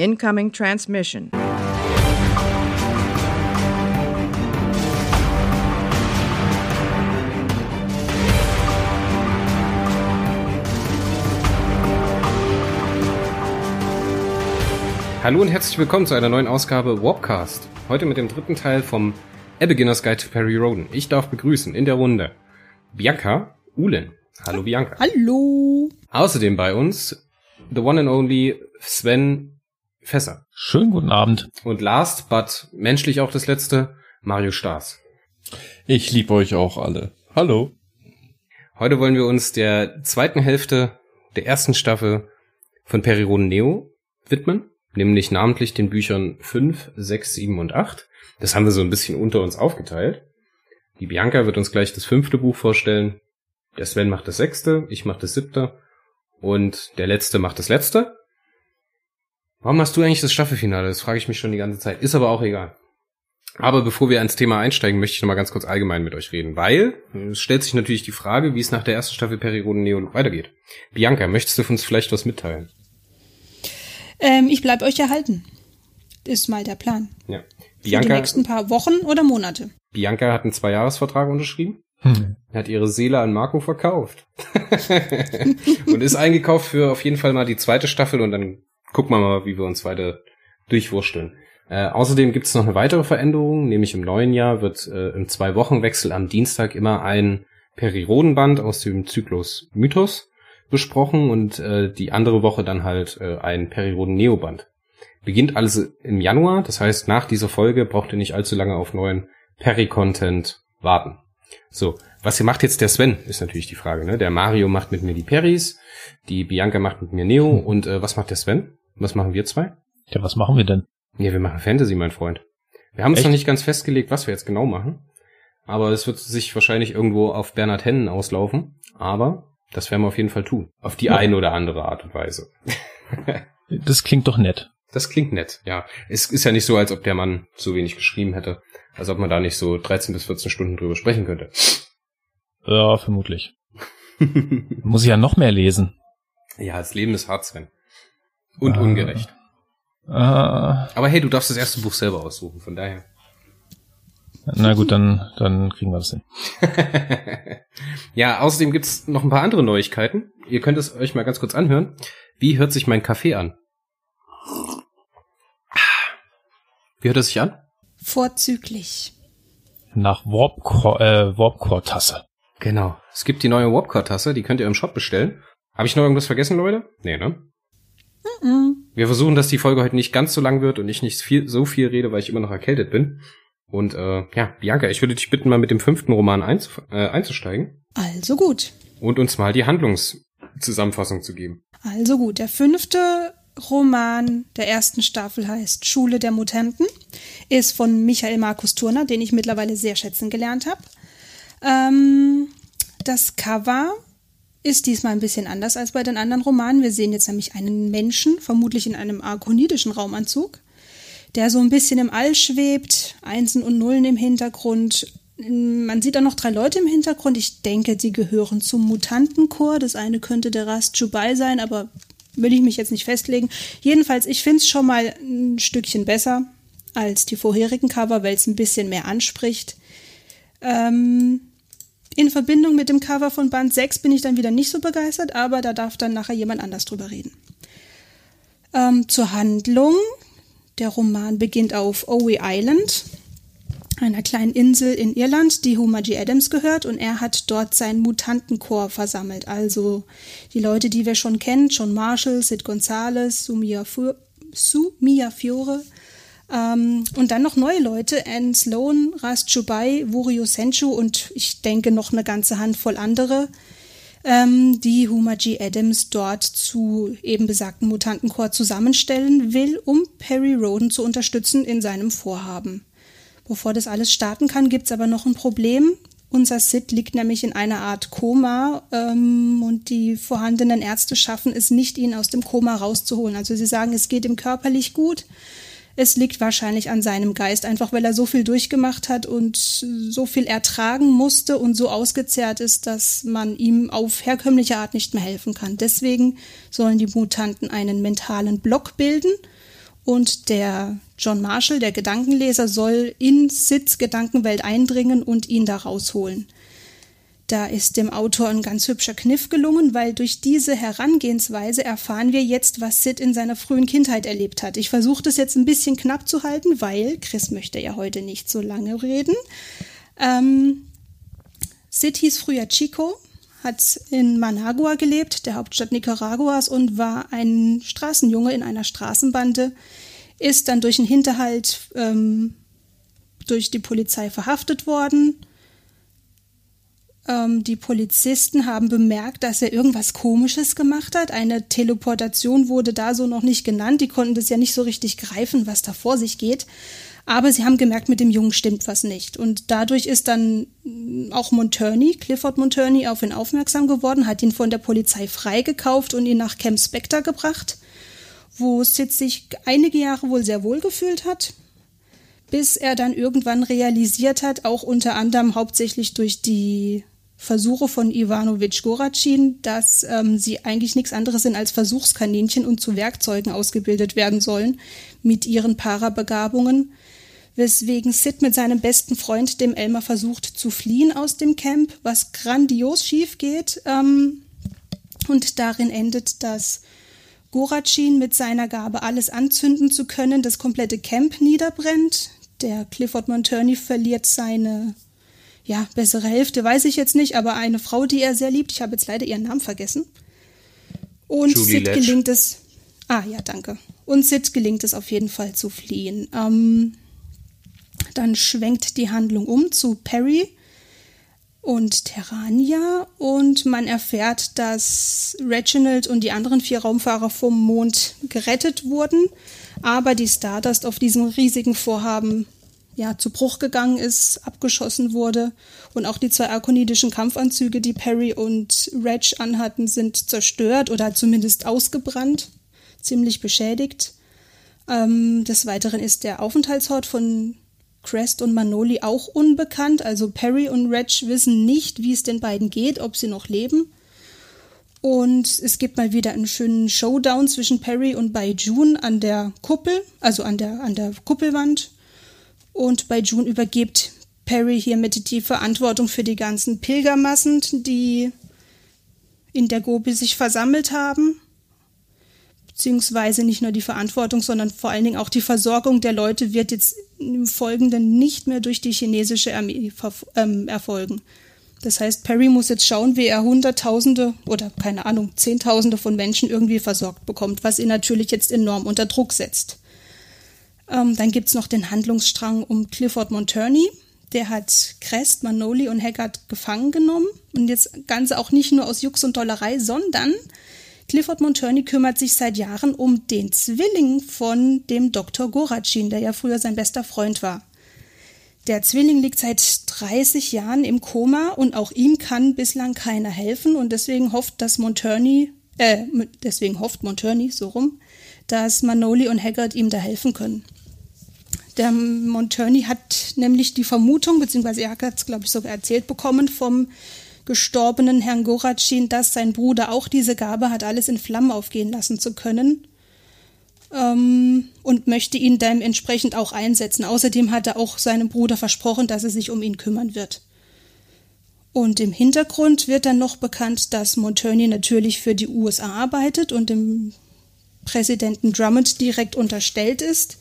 Incoming transmission. Hallo und herzlich willkommen zu einer neuen Ausgabe Warpcast. Heute mit dem dritten Teil vom A Beginner's Guide to Perry Roden. Ich darf begrüßen in der Runde Bianca Ulen. Hallo Bianca. Hallo. Außerdem bei uns the one and only Sven Fässer. Schönen guten Abend. Und last, but menschlich auch das letzte, Mario Staas. Ich liebe euch auch alle. Hallo. Heute wollen wir uns der zweiten Hälfte der ersten Staffel von Periroden Neo widmen, nämlich namentlich den Büchern 5, 6, 7 und 8. Das haben wir so ein bisschen unter uns aufgeteilt. Die Bianca wird uns gleich das fünfte Buch vorstellen. Der Sven macht das sechste, ich mach das siebte und der letzte macht das letzte. Warum hast du eigentlich das Staffelfinale? Das frage ich mich schon die ganze Zeit. Ist aber auch egal. Aber bevor wir ans Thema einsteigen, möchte ich noch mal ganz kurz allgemein mit euch reden, weil es stellt sich natürlich die Frage, wie es nach der ersten Staffel Periroden Neo weitergeht. Bianca, möchtest du uns vielleicht was mitteilen? Ähm, ich bleib euch erhalten. Ist mal der Plan. Ja. Für die Bianca, nächsten paar Wochen oder Monate. Bianca hat einen Zweijahresvertrag unterschrieben, Hm. hat ihre Seele an Marco verkauft und ist eingekauft für auf jeden Fall mal die zweite Staffel und dann gucken wir mal, wie wir uns weiter durchwursteln. Äh, außerdem gibt es noch eine weitere Veränderung, nämlich im neuen Jahr wird äh, im Zwei-Wochen-Wechsel am Dienstag immer ein Perirodenband aus dem Zyklus Mythos besprochen und äh, die andere Woche dann halt äh, ein Periroden-Neoband. Beginnt alles im Januar, das heißt, nach dieser Folge braucht ihr nicht allzu lange auf neuen Peri-Content warten. So, was hier macht jetzt der Sven, ist natürlich die Frage. Ne? Der Mario macht mit mir die Peris, die Bianca macht mit mir Neo und äh, was macht der Sven? Was machen wir zwei? Ja, was machen wir denn? Ja, wir machen Fantasy, mein Freund. Wir haben uns Echt? noch nicht ganz festgelegt, was wir jetzt genau machen. Aber es wird sich wahrscheinlich irgendwo auf Bernhard Hennen auslaufen. Aber das werden wir auf jeden Fall tun. Auf die Ja. eine oder andere Art und Weise. Das klingt doch nett. Das klingt nett, ja. Es ist ja nicht so, als ob der Mann so wenig geschrieben hätte. Als ob man da nicht so 13 bis 14 Stunden drüber sprechen könnte. Ja, vermutlich. Muss ich ja noch mehr lesen. ja, das Leben ist hart, Sven. Und Ah. ungerecht. Äh, Aber hey, du darfst das erste Buch selber aussuchen, von daher. na gut, dann, dann kriegen wir das hin. ja, außerdem gibt's noch ein paar andere Neuigkeiten. Ihr könnt es euch mal ganz kurz anhören. Wie hört sich mein Kaffee an? Wie hört es sich an? Vorzüglich. Nach Warpcore, äh, Warpcore-Tasse. Genau. Es gibt die neue Warpcore-Tasse, die könnt ihr im Shop bestellen. Habe ich noch irgendwas vergessen, Leute? Nee, ne? Mhm. Wir versuchen, dass die Folge heute nicht ganz so lang wird und ich nicht viel, so viel rede, weil ich immer noch erkältet bin. Und äh, ja, Bianca, ich würde dich bitten, mal mit dem fünften Roman einzuf- äh, einzusteigen Also gut. und uns mal die Handlungszusammenfassung zu geben. Also gut. Der fünfte Roman der ersten Staffel heißt Schule der Mutanten. Ist von Michael Markus Turner, den ich mittlerweile sehr schätzen gelernt habe. Ähm, das Cover ist diesmal ein bisschen anders als bei den anderen Romanen. Wir sehen jetzt nämlich einen Menschen, vermutlich in einem arkonidischen Raumanzug, der so ein bisschen im All schwebt, Einsen und Nullen im Hintergrund. Man sieht auch noch drei Leute im Hintergrund. Ich denke, die gehören zum Mutantenchor. Das eine könnte der Rast Jubai sein, aber will ich mich jetzt nicht festlegen. Jedenfalls, ich finde es schon mal ein Stückchen besser als die vorherigen Cover, weil es ein bisschen mehr anspricht. Ähm, in Verbindung mit dem Cover von Band 6 bin ich dann wieder nicht so begeistert, aber da darf dann nachher jemand anders drüber reden. Ähm, zur Handlung. Der Roman beginnt auf Owe Island, einer kleinen Insel in Irland, die Homer G. Adams gehört, und er hat dort seinen Mutantenchor versammelt. Also die Leute, die wir schon kennen, John Marshall, Sid Gonzalez, Sumia, Fu Sumia Fiore, ähm, und dann noch neue Leute, Anne Sloan, Ras Chubai, Wurio Senchu und ich denke noch eine ganze Handvoll andere, ähm, die Huma G. Adams dort zu eben besagten Mutantenchor zusammenstellen will, um Perry Roden zu unterstützen in seinem Vorhaben. Bevor das alles starten kann, gibt's aber noch ein Problem. Unser Sid liegt nämlich in einer Art Koma ähm, und die vorhandenen Ärzte schaffen es nicht, ihn aus dem Koma rauszuholen. Also sie sagen, es geht ihm körperlich gut. Es liegt wahrscheinlich an seinem Geist, einfach weil er so viel durchgemacht hat und so viel ertragen musste und so ausgezehrt ist, dass man ihm auf herkömmliche Art nicht mehr helfen kann. Deswegen sollen die Mutanten einen mentalen Block bilden und der John Marshall, der Gedankenleser, soll in Sids Gedankenwelt eindringen und ihn da rausholen. Da ist dem Autor ein ganz hübscher Kniff gelungen, weil durch diese Herangehensweise erfahren wir jetzt, was Sid in seiner frühen Kindheit erlebt hat. Ich versuche das jetzt ein bisschen knapp zu halten, weil Chris möchte ja heute nicht so lange reden. Ähm, Sid hieß früher Chico, hat in Managua gelebt, der Hauptstadt Nicaraguas, und war ein Straßenjunge in einer Straßenbande, ist dann durch einen Hinterhalt ähm, durch die Polizei verhaftet worden ähm, die Polizisten haben bemerkt, dass er irgendwas Komisches gemacht hat. Eine Teleportation wurde da so noch nicht genannt. Die konnten das ja nicht so richtig greifen, was da vor sich geht. Aber sie haben gemerkt, mit dem Jungen stimmt was nicht. Und dadurch ist dann auch Monturney, Clifford Monturney, auf ihn aufmerksam geworden, hat ihn von der Polizei freigekauft und ihn nach Camp Spectre gebracht, wo Sid sich einige Jahre wohl sehr wohl gefühlt hat, bis er dann irgendwann realisiert hat, auch unter anderem hauptsächlich durch die Versuche von Ivanovic Goracin, dass ähm, sie eigentlich nichts anderes sind als Versuchskaninchen und zu Werkzeugen ausgebildet werden sollen mit ihren Parabegabungen, weswegen Sid mit seinem besten Freund, dem Elmer, versucht zu fliehen aus dem Camp, was grandios schief geht. Ähm, und darin endet, dass Goracin mit seiner Gabe, alles anzünden zu können, das komplette Camp niederbrennt. Der Clifford Monturney verliert seine ja, bessere Hälfte weiß ich jetzt nicht, aber eine Frau, die er sehr liebt. Ich habe jetzt leider ihren Namen vergessen. Und Julie Sid Letch. gelingt es. Ah, ja, danke. Und Sid gelingt es auf jeden Fall zu fliehen. Ähm, dann schwenkt die Handlung um zu Perry und Terrania und man erfährt, dass Reginald und die anderen vier Raumfahrer vom Mond gerettet wurden, aber die Stardust auf diesem riesigen Vorhaben ja, zu Bruch gegangen ist, abgeschossen wurde. Und auch die zwei arkonidischen Kampfanzüge, die Perry und Reg anhatten, sind zerstört oder zumindest ausgebrannt, ziemlich beschädigt. Ähm, des Weiteren ist der Aufenthaltsort von Crest und Manoli auch unbekannt. Also Perry und Reg wissen nicht, wie es den beiden geht, ob sie noch leben. Und es gibt mal wieder einen schönen Showdown zwischen Perry und Bai Jun an der Kuppel, also an der, an der Kuppelwand. Und bei June übergibt Perry hiermit die Verantwortung für die ganzen Pilgermassen, die in der Gobi sich versammelt haben. Beziehungsweise nicht nur die Verantwortung, sondern vor allen Dingen auch die Versorgung der Leute wird jetzt im Folgenden nicht mehr durch die chinesische Armee ähm, erfolgen. Das heißt, Perry muss jetzt schauen, wie er Hunderttausende oder keine Ahnung, Zehntausende von Menschen irgendwie versorgt bekommt, was ihn natürlich jetzt enorm unter Druck setzt. Ähm, dann gibt's noch den Handlungsstrang um Clifford Monturney. Der hat Crest, Manoli und Haggard gefangen genommen. Und jetzt Ganze auch nicht nur aus Jux und Dollerei, sondern Clifford Monturney kümmert sich seit Jahren um den Zwilling von dem Dr. Goracin, der ja früher sein bester Freund war. Der Zwilling liegt seit 30 Jahren im Koma und auch ihm kann bislang keiner helfen und deswegen hofft, dass Monturney, äh, deswegen hofft Monturney so rum, dass Manoli und Haggard ihm da helfen können. Der Monturney hat nämlich die Vermutung, beziehungsweise er hat es, glaube ich, sogar erzählt bekommen vom gestorbenen Herrn Goracin, dass sein Bruder auch diese Gabe hat, alles in Flammen aufgehen lassen zu können. Ähm, und möchte ihn dementsprechend auch einsetzen. Außerdem hat er auch seinem Bruder versprochen, dass er sich um ihn kümmern wird. Und im Hintergrund wird dann noch bekannt, dass Monturney natürlich für die USA arbeitet und dem Präsidenten Drummond direkt unterstellt ist.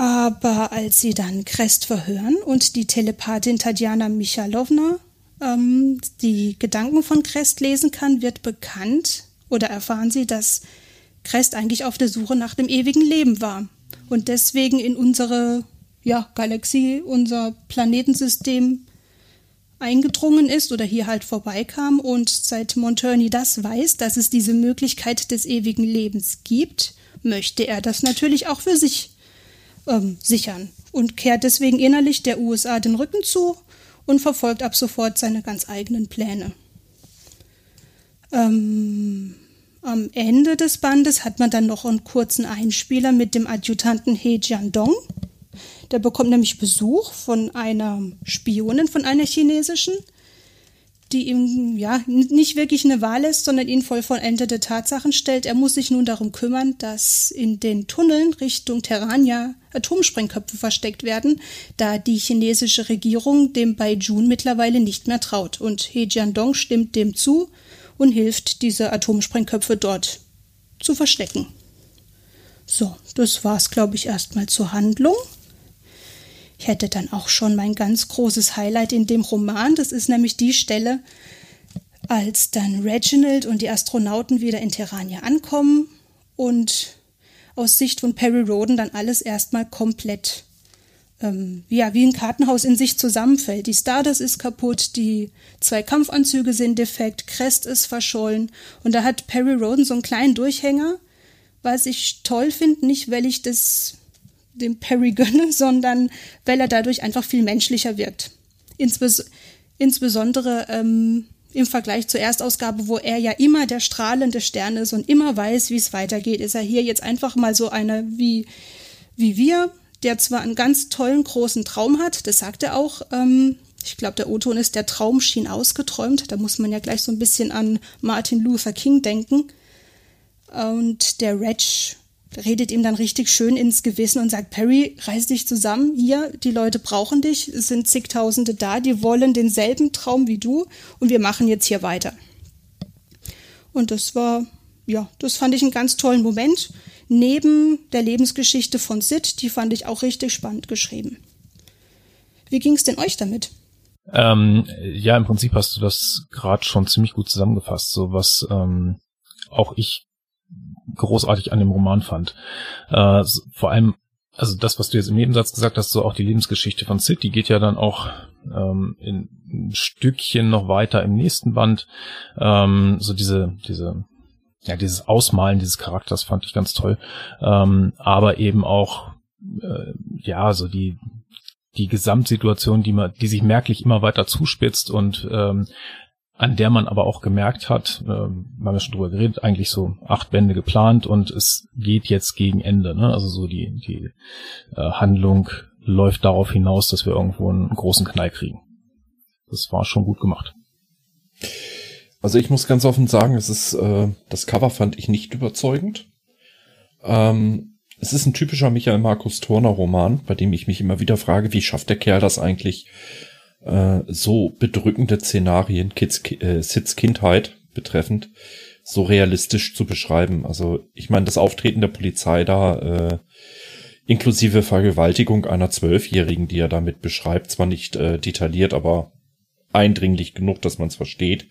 Aber als sie dann Crest verhören und die Telepathin Tatjana Michalowna ähm, die Gedanken von Crest lesen kann, wird bekannt oder erfahren sie, dass Crest eigentlich auf der Suche nach dem ewigen Leben war und deswegen in unsere ja, Galaxie, unser Planetensystem eingedrungen ist oder hier halt vorbeikam und seit Monturney das weiß, dass es diese Möglichkeit des ewigen Lebens gibt, möchte er das natürlich auch für sich ähm, sichern und kehrt deswegen innerlich der USA den Rücken zu und verfolgt ab sofort seine ganz eigenen Pläne. Ähm, am Ende des Bandes hat man dann noch einen kurzen Einspieler mit dem Adjutanten He Jiandong. Der bekommt nämlich Besuch von einer Spionin, von einer chinesischen, die ihm ja nicht wirklich eine Wahl ist, sondern ihn voll vollendete Tatsachen stellt. Er muss sich nun darum kümmern, dass in den Tunneln Richtung Terrania Atomsprengköpfe versteckt werden, da die chinesische Regierung dem Baijun mittlerweile nicht mehr traut. Und He Jiandong stimmt dem zu und hilft, diese Atomsprengköpfe dort zu verstecken. So, das war's, glaube ich, erstmal zur Handlung. Ich hätte dann auch schon mein ganz großes Highlight in dem Roman. Das ist nämlich die Stelle, als dann Reginald und die Astronauten wieder in Terrania ankommen und aus Sicht von Perry Roden dann alles erstmal komplett ähm, ja, wie ein Kartenhaus in sich zusammenfällt. Die Stardust ist kaputt, die zwei Kampfanzüge sind defekt, Crest ist verschollen und da hat Perry Roden so einen kleinen Durchhänger, was ich toll finde, nicht weil ich das dem Perry gönne, sondern weil er dadurch einfach viel menschlicher wirkt. Insbes insbesondere ähm, im Vergleich zur Erstausgabe, wo er ja immer der strahlende Stern ist und immer weiß, wie es weitergeht, ist er hier jetzt einfach mal so einer wie, wie wir, der zwar einen ganz tollen großen Traum hat, das sagt er auch. Ähm, ich glaube, der O-Ton ist, der Traum schien ausgeträumt. Da muss man ja gleich so ein bisschen an Martin Luther King denken. Und der Reg redet ihm dann richtig schön ins Gewissen und sagt, Perry, reiß dich zusammen, hier, die Leute brauchen dich, es sind zigtausende da, die wollen denselben Traum wie du und wir machen jetzt hier weiter. Und das war, ja, das fand ich einen ganz tollen Moment. Neben der Lebensgeschichte von Sid, die fand ich auch richtig spannend geschrieben. Wie ging es denn euch damit? Ähm, ja, im Prinzip hast du das gerade schon ziemlich gut zusammengefasst, so was ähm, auch ich großartig an dem Roman fand. Äh, vor allem, also das, was du jetzt im Nebensatz gesagt hast, so auch die Lebensgeschichte von Sid, die geht ja dann auch ähm, in ein Stückchen noch weiter im nächsten Band. Ähm, so diese, diese, ja, dieses Ausmalen dieses Charakters fand ich ganz toll. Ähm, aber eben auch, äh, ja, so die, die Gesamtsituation, die man, die sich merklich immer weiter zuspitzt und ähm, an der man aber auch gemerkt hat, äh, wir haben ja schon drüber geredet, eigentlich so acht Bände geplant und es geht jetzt gegen Ende. Ne? Also so die, die äh, Handlung läuft darauf hinaus, dass wir irgendwo einen großen Knall kriegen. Das war schon gut gemacht. Also ich muss ganz offen sagen, es ist äh, das Cover fand ich nicht überzeugend. Ähm, es ist ein typischer Michael Markus Turner Roman, bei dem ich mich immer wieder frage, wie schafft der Kerl das eigentlich, äh, so bedrückende Szenarien Kids, äh, Sids Kindheit betreffend so realistisch zu beschreiben. Also ich meine, das Auftreten der Polizei da, äh, inklusive Vergewaltigung einer Zwölfjährigen, die er damit beschreibt, zwar nicht äh, detailliert, aber eindringlich genug, dass man es versteht.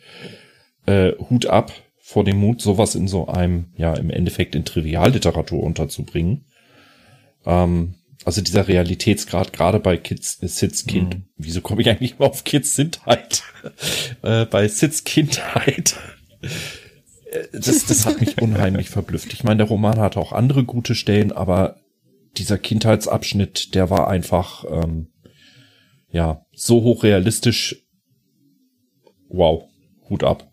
Äh, Hut ab vor dem Mut, sowas in so einem, ja, im Endeffekt in Trivialliteratur unterzubringen. Ähm, also dieser Realitätsgrad, gerade bei Kids, äh, Sids Kind, mhm. wieso komme ich eigentlich mal auf Kids Kindheit? äh, bei Sids Kindheit. Äh, das, das hat mich unheimlich verblüfft. Ich meine, der Roman hat auch andere gute Stellen, aber dieser Kindheitsabschnitt, der war einfach, ähm, ja, so hochrealistisch. Wow, Hut ab.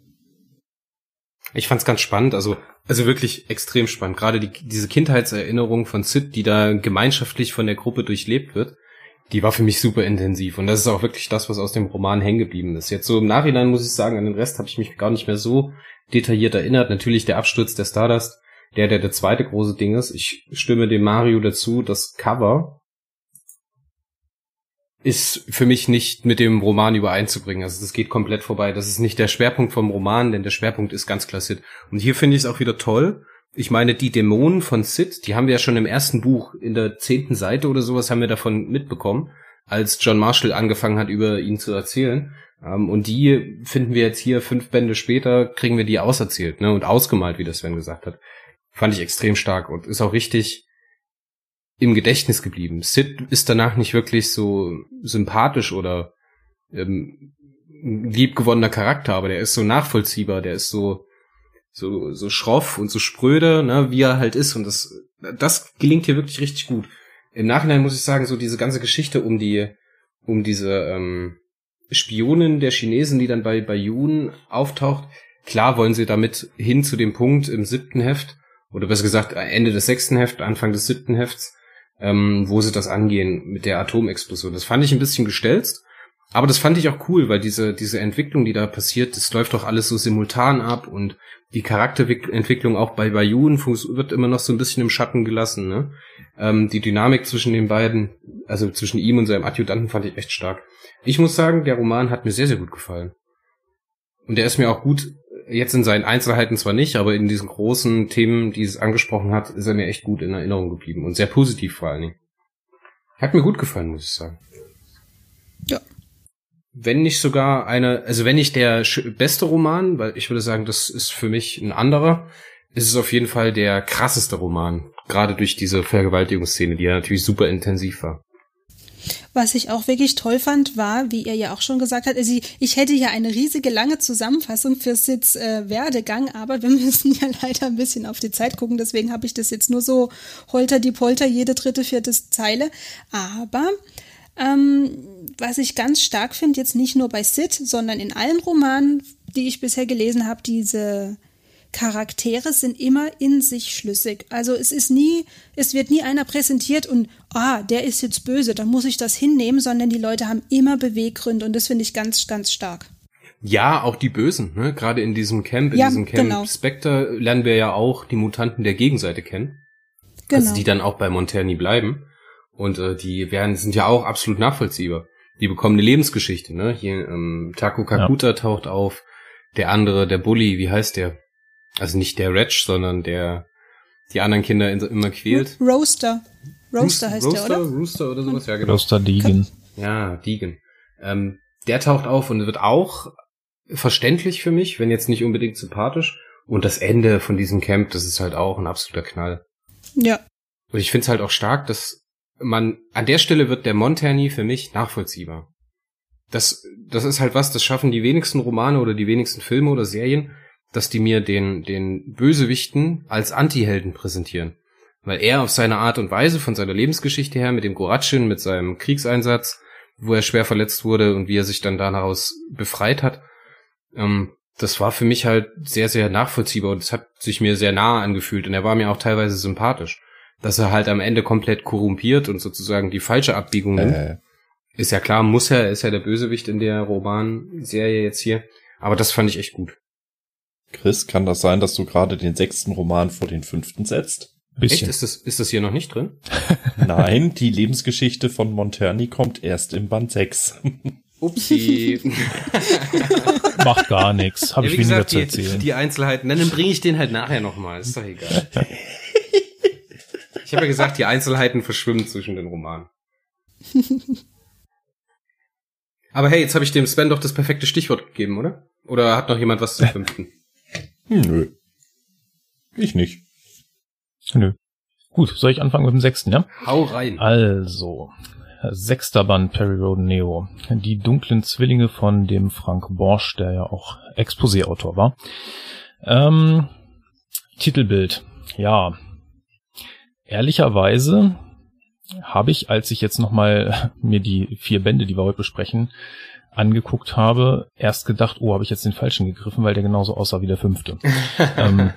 Ich fand's ganz spannend, also also wirklich extrem spannend. Gerade die, diese Kindheitserinnerung von Sid, die da gemeinschaftlich von der Gruppe durchlebt wird, die war für mich super intensiv. Und das ist auch wirklich das, was aus dem Roman hängen geblieben ist. Jetzt so im Nachhinein muss ich sagen, an den Rest habe ich mich gar nicht mehr so detailliert erinnert. Natürlich der Absturz der Stardust, der, der der zweite große Ding ist. Ich stimme dem Mario dazu, das Cover ist für mich nicht mit dem Roman übereinzubringen. Also das geht komplett vorbei. Das ist nicht der Schwerpunkt vom Roman, denn der Schwerpunkt ist ganz klar Sid. Und hier finde ich es auch wieder toll. Ich meine, die Dämonen von Sid, die haben wir ja schon im ersten Buch, in der zehnten Seite oder sowas, haben wir davon mitbekommen, als John Marshall angefangen hat, über ihn zu erzählen. Ähm, und die finden wir jetzt hier fünf Bände später, kriegen wir die auserzählt ne, und ausgemalt, wie das Sven gesagt hat. Fand ich extrem stark und ist auch richtig im Gedächtnis geblieben. Sid ist danach nicht wirklich so sympathisch oder ähm, liebgewonnener Charakter, aber der ist so nachvollziehbar, der ist so so so schroff und so spröde, ne, wie er halt ist und das das gelingt hier wirklich richtig gut. Im Nachhinein muss ich sagen, so diese ganze Geschichte um die um diese ähm, Spionin der Chinesen, die dann bei bei Yun auftaucht, klar wollen sie damit hin zu dem Punkt im siebten Heft oder besser gesagt Ende des sechsten Heft, Anfang des siebten Hefts, ähm, wo sie das angehen mit der Atomexplosion. Das fand ich ein bisschen gestelzt, Aber das fand ich auch cool, weil diese, diese Entwicklung, die da passiert, das läuft doch alles so simultan ab und die Charakterentwicklung auch bei Bayun wird immer noch so ein bisschen im Schatten gelassen, ne? Ähm, die Dynamik zwischen den beiden, also zwischen ihm und seinem Adjutanten fand ich echt stark. Ich muss sagen, der Roman hat mir sehr, sehr gut gefallen. Und der ist mir auch gut, jetzt in seinen Einzelheiten zwar nicht, aber in diesen großen Themen, die es angesprochen hat, ist er mir echt gut in Erinnerung geblieben und sehr positiv vor allen Dingen. Hat mir gut gefallen, muss ich sagen. Ja. Wenn nicht sogar eine, also wenn nicht der beste Roman, weil ich würde sagen, das ist für mich ein anderer, ist es auf jeden Fall der krasseste Roman. Gerade durch diese Vergewaltigungsszene, die ja natürlich super intensiv war. Was ich auch wirklich toll fand, war, wie er ja auch schon gesagt hat, also ich hätte ja eine riesige lange Zusammenfassung für Sids äh, Werdegang, aber wir müssen ja leider ein bisschen auf die Zeit gucken, deswegen habe ich das jetzt nur so holter die Polter, jede dritte, vierte Zeile. Aber ähm, was ich ganz stark finde, jetzt nicht nur bei Sid, sondern in allen Romanen, die ich bisher gelesen habe, diese Charaktere sind immer in sich schlüssig. Also es ist nie, es wird nie einer präsentiert und ah, der ist jetzt böse, dann muss ich das hinnehmen, sondern die Leute haben immer Beweggründe und das finde ich ganz, ganz stark. Ja, auch die Bösen, ne? Gerade in diesem Camp, in ja, diesem Camp genau. Spectre lernen wir ja auch die Mutanten der Gegenseite kennen. Genau. Also die dann auch bei Monterni bleiben. Und äh, die werden, sind ja auch absolut nachvollziehbar. Die bekommen eine Lebensgeschichte, ne? Hier ähm, Taku Kakuta ja. taucht auf, der andere, der Bully, wie heißt der? Also nicht der Retch, sondern der die anderen Kinder immer quält. Roaster. Roaster heißt Roaster, der, oder? Rooster oder sowas, ja genau. Roaster Deegan. Ja, Deegan. Ähm, der taucht auf und wird auch verständlich für mich, wenn jetzt nicht unbedingt sympathisch. Und das Ende von diesem Camp, das ist halt auch ein absoluter Knall. Ja. Und ich finde es halt auch stark, dass man, an der Stelle wird der Monterni für mich nachvollziehbar. Das, das ist halt was, das schaffen die wenigsten Romane oder die wenigsten Filme oder Serien, dass die mir den, den Bösewichten als Antihelden präsentieren. Weil er auf seine Art und Weise von seiner Lebensgeschichte her mit dem Goratschin, mit seinem Kriegseinsatz, wo er schwer verletzt wurde und wie er sich dann daraus befreit hat, ähm, das war für mich halt sehr, sehr nachvollziehbar und es hat sich mir sehr nahe angefühlt und er war mir auch teilweise sympathisch. Dass er halt am Ende komplett korrumpiert und sozusagen die falsche Abbiegung nimmt. Äh. Ist ja klar, muss er, ist ja der Bösewicht in der Romanserie jetzt hier. Aber das fand ich echt gut. Chris, kann das sein, dass du gerade den sechsten Roman vor den fünften setzt? Bisschen. Echt? Ist das, ist das hier noch nicht drin? Nein, die Lebensgeschichte von Monterni kommt erst im Band 6. Upsi. Macht gar nichts. Habe ja, ich weniger gesagt, zu erzählen. Die, die Einzelheiten, dann bringe ich den halt nachher nochmal. Ist doch egal. ich habe ja gesagt, die Einzelheiten verschwimmen zwischen den Romanen. Aber hey, jetzt habe ich dem Sven doch das perfekte Stichwort gegeben, oder? Oder hat noch jemand was zum fünften? Hm, nö. Ich nicht. Nö. Gut, soll ich anfangen mit dem sechsten, ja? Hau rein. Also, sechster Band Perry Road Neo. Die dunklen Zwillinge von dem Frank Borsch, der ja auch Exposé-Autor war. Ähm, Titelbild. Ja. Ehrlicherweise habe ich, als ich jetzt nochmal mir die vier Bände, die wir heute besprechen, angeguckt habe, erst gedacht, oh, habe ich jetzt den falschen gegriffen, weil der genauso aussah wie der fünfte. ähm,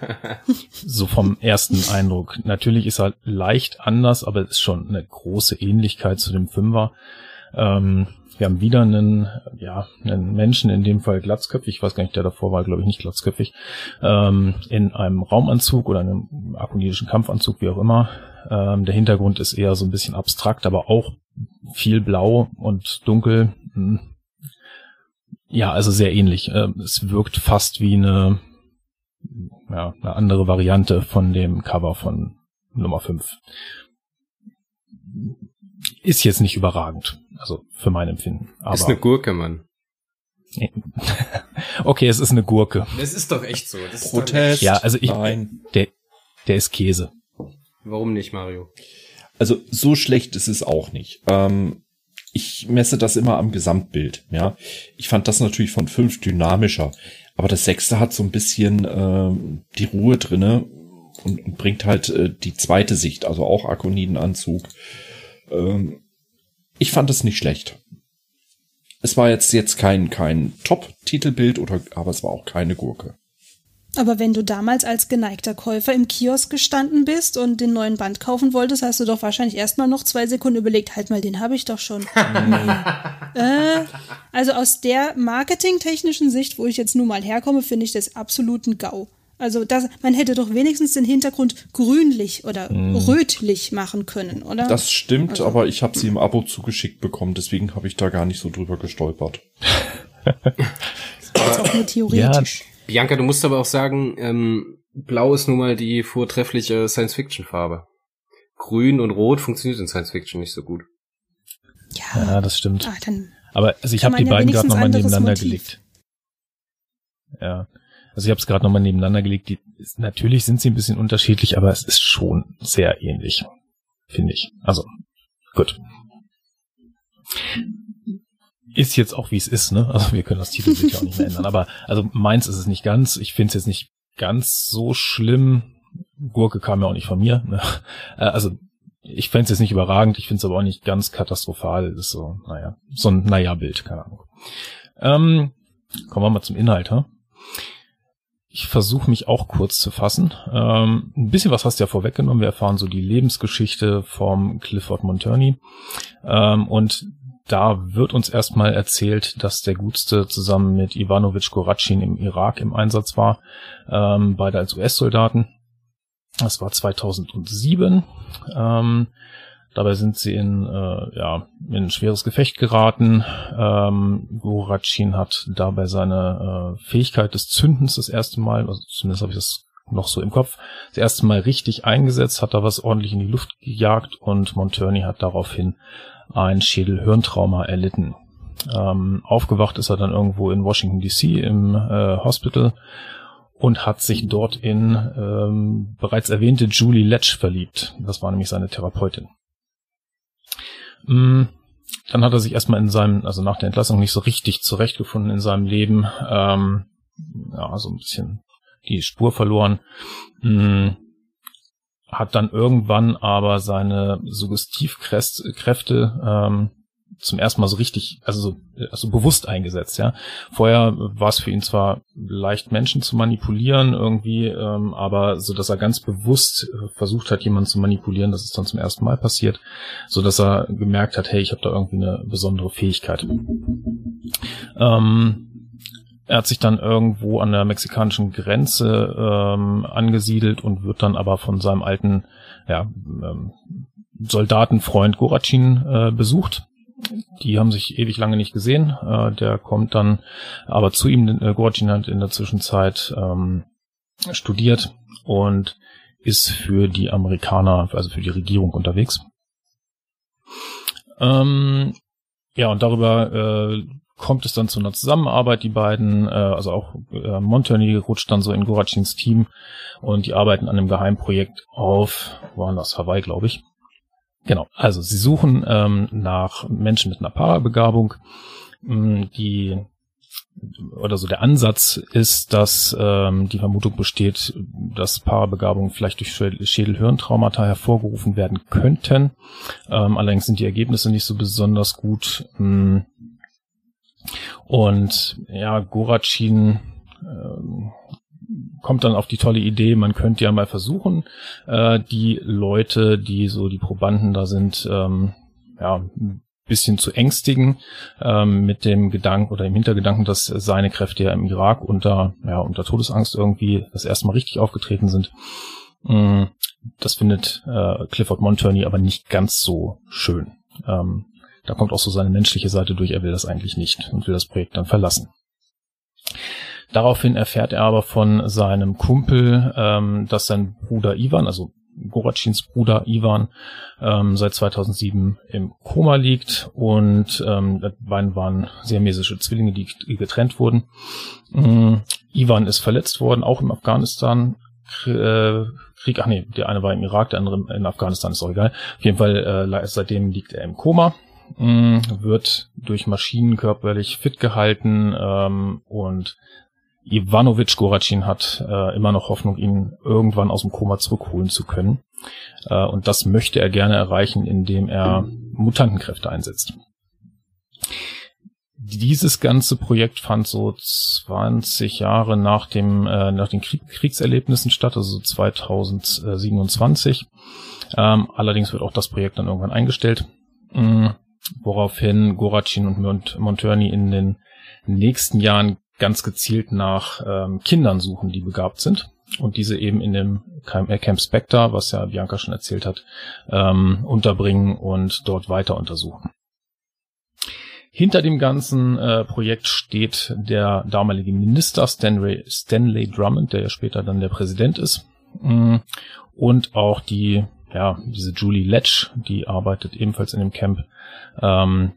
so vom ersten Eindruck. Natürlich ist er leicht anders, aber es ist schon eine große Ähnlichkeit zu dem Fünfer. Ähm, wir haben wieder einen, ja, einen Menschen, in dem Fall glatzköpfig, ich weiß gar nicht, der davor war, glaube ich, nicht glatzköpfig, ähm, in einem Raumanzug oder einem akonidischen Kampfanzug, wie auch immer. Ähm, der Hintergrund ist eher so ein bisschen abstrakt, aber auch viel blau und dunkel. Ja, also sehr ähnlich. Ähm, es wirkt fast wie eine, ja, eine andere Variante von dem Cover von Nummer 5. Ist jetzt nicht überragend, also für mein Empfinden. Aber ist eine Gurke, Mann. okay, es ist eine Gurke. Das ist doch echt so. Das Protest. Ja, also ich, Nein. der, der ist Käse. Warum nicht, Mario? Also so schlecht ist es auch nicht. Ähm, ich messe das immer am Gesamtbild. Ja, ich fand das natürlich von fünf dynamischer, aber das sechste hat so ein bisschen äh, die Ruhe drinne und, und bringt halt äh, die zweite Sicht, also auch Akonidenanzug. Ähm, ich fand es nicht schlecht. Es war jetzt jetzt kein kein Top-Titelbild oder, aber es war auch keine Gurke. Aber wenn du damals als geneigter Käufer im Kiosk gestanden bist und den neuen Band kaufen wolltest, hast du doch wahrscheinlich erstmal noch zwei Sekunden überlegt, halt mal, den habe ich doch schon. nee. äh, also aus der marketingtechnischen Sicht, wo ich jetzt nun mal herkomme, finde ich das absoluten GAU. Also das, man hätte doch wenigstens den Hintergrund grünlich oder mm. rötlich machen können, oder? Das stimmt, also. aber ich habe sie im Abo zugeschickt bekommen, deswegen habe ich da gar nicht so drüber gestolpert. das ist auch nur theoretisch. Ja. Bianca, du musst aber auch sagen, ähm, Blau ist nun mal die vortreffliche Science-Fiction-Farbe. Grün und Rot funktioniert in Science-Fiction nicht so gut. Ja, ja das stimmt. Ah, aber also ich habe die ja beiden gerade nochmal nebeneinander Motiv. gelegt. Ja. Also ich habe es gerade nochmal nebeneinander gelegt. Die, natürlich sind sie ein bisschen unterschiedlich, aber es ist schon sehr ähnlich, finde ich. Also, gut. Ist jetzt auch wie es ist, ne? Also wir können das Titelbild ja auch nicht mehr ändern. Aber also meins ist es nicht ganz. Ich finde es jetzt nicht ganz so schlimm. Gurke kam ja auch nicht von mir. Ne? Äh, also ich fände es jetzt nicht überragend, ich finde es aber auch nicht ganz katastrophal. Das ist so, naja, so ein Naja-Bild, keine Ahnung. Ähm, kommen wir mal zum Inhalt, ha? Ich versuche mich auch kurz zu fassen. Ähm, ein bisschen was hast du ja vorweggenommen. Wir erfahren so die Lebensgeschichte vom Clifford Monturney. Ähm, und da wird uns erstmal erzählt, dass der Gutste zusammen mit Ivanovic Goratschin im Irak im Einsatz war, ähm, beide als US-Soldaten. Das war 2007. Ähm, dabei sind sie in, äh, ja, in ein schweres Gefecht geraten. Ähm, Goratschin hat dabei seine äh, Fähigkeit des Zündens das erste Mal, also zumindest habe ich das noch so im Kopf, das erste Mal richtig eingesetzt, hat da was ordentlich in die Luft gejagt und Monturney hat daraufhin ein Schädelhirntrauma erlitten. Ähm, aufgewacht ist er dann irgendwo in Washington DC im äh, Hospital und hat sich dort in ähm, bereits erwähnte Julie Letch verliebt. Das war nämlich seine Therapeutin. Mm, dann hat er sich erstmal in seinem, also nach der Entlassung nicht so richtig zurechtgefunden in seinem Leben. Ähm, ja, so ein bisschen die Spur verloren. Mm, hat dann irgendwann aber seine Suggestivkräfte ähm, zum ersten Mal so richtig, also so also bewusst eingesetzt, ja. Vorher war es für ihn zwar leicht, Menschen zu manipulieren irgendwie, ähm, aber so, dass er ganz bewusst äh, versucht hat, jemanden zu manipulieren, das ist dann zum ersten Mal passiert, so dass er gemerkt hat, hey, ich habe da irgendwie eine besondere Fähigkeit. Ähm, er hat sich dann irgendwo an der mexikanischen Grenze ähm, angesiedelt und wird dann aber von seinem alten ja, ähm, Soldatenfreund Gorachin äh, besucht. Die haben sich ewig lange nicht gesehen. Äh, der kommt dann aber zu ihm. Äh, Gorachin hat in der Zwischenzeit ähm, studiert und ist für die Amerikaner, also für die Regierung unterwegs. Ähm, ja, und darüber äh, kommt es dann zu einer Zusammenarbeit, die beiden, äh, also auch äh, Montoni rutscht dann so in Gorachins Team und die arbeiten an einem Geheimprojekt auf, waren das, Hawaii, glaube ich. Genau, also sie suchen ähm, nach Menschen mit einer Parabegabung, mh, die oder so der Ansatz ist, dass ähm, die Vermutung besteht, dass Paarbegabungen vielleicht durch Schädelhirntraumata hervorgerufen werden könnten. Ähm, allerdings sind die Ergebnisse nicht so besonders gut. Mh, und ja, Gorachin ähm, kommt dann auf die tolle Idee, man könnte ja mal versuchen, äh, die Leute, die so die Probanden da sind, ähm, ja, bisschen zu ängstigen ähm, mit dem Gedanken oder im Hintergedanken, dass seine Kräfte ja im Irak unter ja unter Todesangst irgendwie das erste Mal richtig aufgetreten sind. Mm, das findet äh, Clifford Monturney aber nicht ganz so schön. Ähm, da kommt auch so seine menschliche Seite durch, er will das eigentlich nicht und will das Projekt dann verlassen. Daraufhin erfährt er aber von seinem Kumpel, ähm, dass sein Bruder Ivan, also Gorachins Bruder Ivan, ähm, seit 2007 im Koma liegt und ähm, beiden waren siamesische Zwillinge, die getrennt wurden. Ähm, Ivan ist verletzt worden, auch im Afghanistan. Äh, Krieg, ach nee, der eine war im Irak, der andere in Afghanistan, ist auch egal. Auf jeden Fall, äh, seitdem liegt er im Koma mh, wird durch Maschinen körperlich fit gehalten ähm, und Ivanovic Goracin hat äh, immer noch Hoffnung, ihn irgendwann aus dem Koma zurückholen zu können. Äh, und das möchte er gerne erreichen, indem er Mutantenkräfte einsetzt. dieses ganze Projekt fand so 20 Jahre nach dem äh, nach den Krieg, Kriegserlebnissen statt, also 2027. Ähm, allerdings wird auch das Projekt dann irgendwann eingestellt, mh, woraufhin Goracin und Mont Montörny in den nächsten Jahren ganz gezielt nach ähm, Kindern suchen, die begabt sind und diese eben in dem Camp äh, Spectre, was ja Bianca schon erzählt hat, ähm, unterbringen und dort weiter untersuchen. Hinter dem ganzen äh, Projekt steht der damalige Minister Stanley, Stanley Drummond, der ja später dann der Präsident ist, mm, und auch die, ja, diese Julie Letch, die arbeitet ebenfalls in dem Camp, ähm,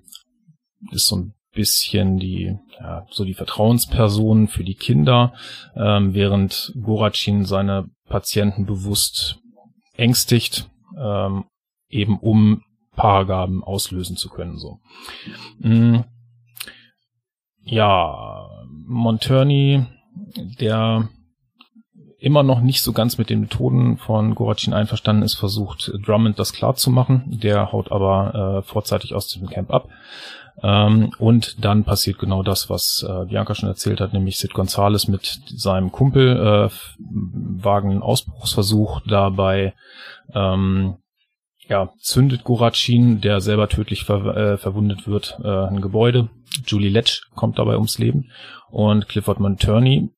ist so ein bisschen die, ja, so die Vertrauensperson für die Kinder, ähm, während Goracin seine Patienten bewusst ängstigt, ähm, eben um Paargaben auslösen zu können, so. Mhm. Ja, Monturney, der immer noch nicht so ganz mit den Methoden von Goracin einverstanden ist, versucht Drummond das klar zu machen. Der haut aber äh, vorzeitig aus dem Camp ab. Ähm, und dann passiert genau das, was äh, Bianca schon erzählt hat, nämlich Sid Gonzales mit seinem Kumpel äh, wagen einen Ausbruchsversuch dabei. Ähm, ja, zündet Goracin, der selber tödlich ver äh, verwundet wird, äh, ein Gebäude. Julie Letch kommt dabei ums Leben und Clifford Monturney